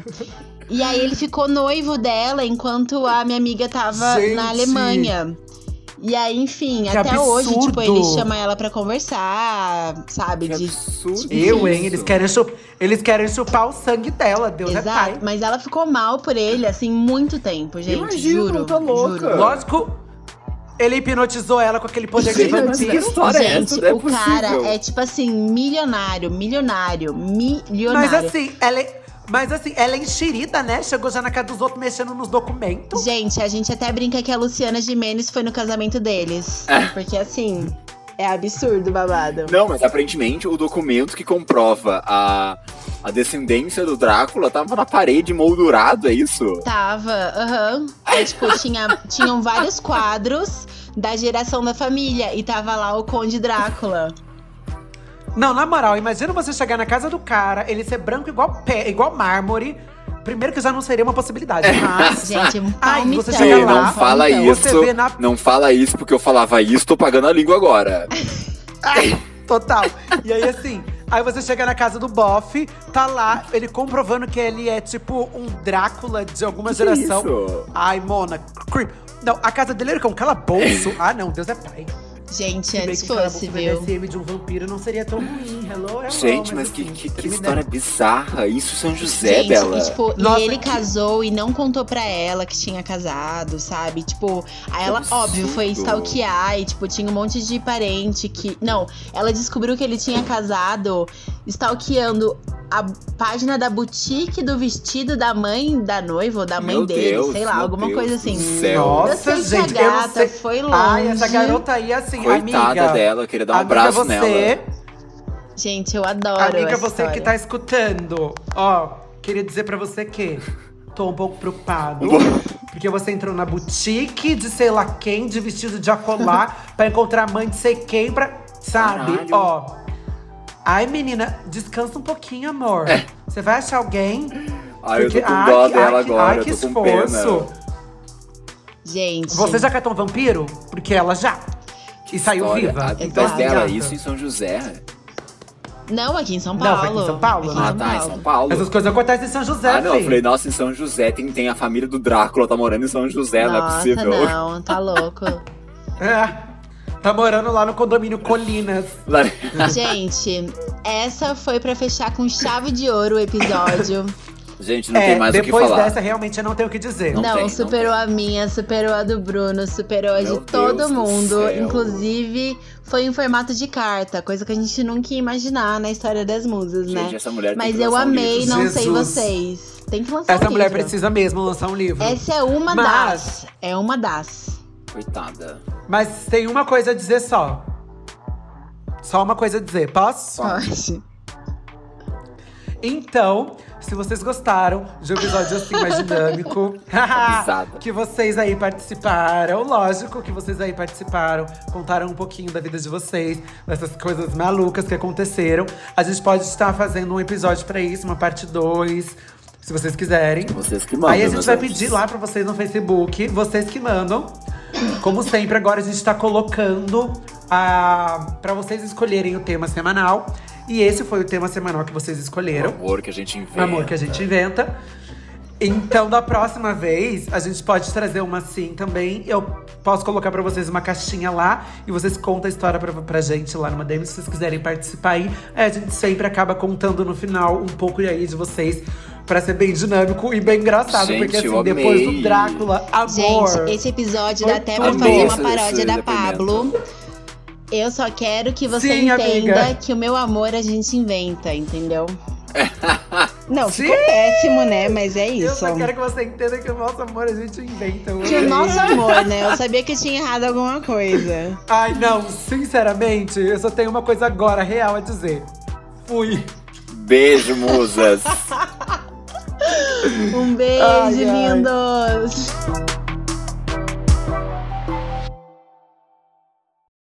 E aí ele ficou noivo dela enquanto a minha amiga tava Gente. na Alemanha. E aí, enfim, Que até hoje, tipo, absurdo. ele chama ela pra conversar, sabe? Que de absurdo. Eu, hein? Eles querem, chup... Eles querem chupar o sangue dela. Deus é Exato, pai. mas ela ficou mal por ele, assim, muito tempo, gente. Imagino, juro. tá louca. Juro. Lógico, ele hipnotizou ela com aquele poder de Gente, mas vampiro. que história é Gente, essa? Não é o cara possível. é tipo assim, milionário, milionário, milionário. Mas assim, ela é. Mas assim, ela é enxerida, né? Chegou já na casa dos outros mexendo nos documentos. Gente, a gente até brinca que a Luciana Gimenez foi no casamento deles. É. Porque assim, é absurdo o babado. Não, mas aparentemente o documento que comprova a, a descendência do Drácula tava na parede moldurado, é isso? Tava, aham. É, tipo, tinha, tinham vários quadros da geração da família. E tava lá o Conde Drácula. Não, na moral, imagina você chegar na casa do cara, ele ser branco igual pé, igual mármore. Primeiro que já não seria uma possibilidade, mas. Gente, um Ai, palmitão. você chega lá, não fala palmitão. isso. Na- Não fala isso porque eu falava isso, tô pagando a língua agora. Ai, total. E aí, assim, aí você chega na casa do bofe, tá lá, ele comprovando que ele é tipo um Drácula de alguma Que que é geração. isso? Ai, Mona, creep. Não, a casa dele era com um calabouço. ah, não, Deus é pai. Gente, Se antes que fosse, viu? BDSM de um vampiro não seria tão ruim. Hello, hello. Gente, mas que, assim, que, que me história bizarra. Isso São José, Gente, Bela. e, tipo, Nossa, e ele que- casou e não contou pra ela que tinha casado, sabe? Tipo, aí ela, absurdo. óbvio, foi stalkear e, tipo, tinha um monte de parente que. Não, ela descobriu que ele tinha casado stalkeando a página da boutique do vestido da mãe da noiva ou da mãe Meu dele, Deus, sei lá, alguma Deus coisa assim. céu. Nossa, gente, que a eu não gata sei. foi longe. Ai, essa garota aí, assim, Coitada amiga. dela, queria dar um amiga, abraço você, nela. Gente, eu adoro. Amiga, essa você que história. tá escutando, ó, queria dizer pra você que tô um pouco preocupado. Porque você entrou na boutique de sei lá quem, de vestido de acolá, pra encontrar a mãe de sei quem, pra. Sabe? Caralho. Ó. Ai, menina, descansa um pouquinho, amor. É. Você vai achar alguém? Ai, eu tô Porque- com ai, dó que- dela ai, que- agora, ai, eu que esforço. pena. Gente. Você já catou um vampiro? Porque ela já. E saiu História. viva. Ah, Então, dela, isso em São José. Não, aqui em São Não, Paulo. foi aqui em São Paulo, Aqui em né? Ah, São tá, em Paulo. São Paulo. Essas coisas acontecem em São José, Ah, não, eu filho. falei, nossa, em São José tem, tem a família do Drácula, tá morando em São José, não é Nossa, possível. não, tá louco. É. Tá morando lá no condomínio Colinas. Gente, essa foi pra fechar com chave de ouro o episódio. Gente, não é, tem mais o que depois falar. dessa, realmente, eu não tenho o que dizer. Não Não, tem, não superou tem. a minha, superou a do Bruno, superou a de Meu todo Deus do mundo. Inclusive, foi em formato de carta, coisa que a gente nunca ia imaginar na história das musas, Gente, né? essa mulher tem Mas que eu lançar um amei, livro. não sei Jesus. vocês. Tem que lançar Essa um mulher livro. precisa mesmo lançar um livro. Essa é uma Mas- das. É uma das. Coitada. Mas tem uma coisa a dizer só. Só uma coisa a dizer, posso? Pode. Então, se vocês gostaram de um episódio assim mais dinâmico, que vocês aí participaram, lógico que vocês aí participaram, contaram um pouquinho da vida de vocês, dessas coisas malucas que aconteceram. A gente pode estar fazendo um episódio pra isso, uma parte 2, se vocês quiserem. Vocês que mandam, Aí a gente vai pedir lá pra vocês no Facebook, vocês que mandam. Como sempre, agora a gente tá colocando a, pra vocês escolherem o tema semanal. E esse foi o tema semanal que vocês escolheram. O amor que a gente inventa. O amor que a gente inventa. Então, da próxima vez, a gente pode trazer uma assim também. Eu posso colocar pra vocês uma caixinha lá e vocês contam a história pra, pra gente lá numa DM se vocês quiserem participar aí. Aí a gente sempre acaba contando no final um pouco aí de vocês. Pra ser bem dinâmico e bem engraçado. Gente, porque assim, depois do Drácula, amor. Gente, esse episódio dá até pra fazer uma paródia da depoimento. Pablo. Eu só quero que você Sim, entenda amiga. que o meu amor a gente inventa, entendeu? Não, Sim. ficou péssimo, né? Mas é Eu isso. só quero que você entenda que o nosso amor a gente inventa. eu Que o nosso amor, né? Eu sabia que eu tinha errado alguma coisa. Ai, não, sinceramente, eu só tenho uma coisa agora real a dizer. Fui. Beijo, musas. Um beijo, Ai, ai. lindos!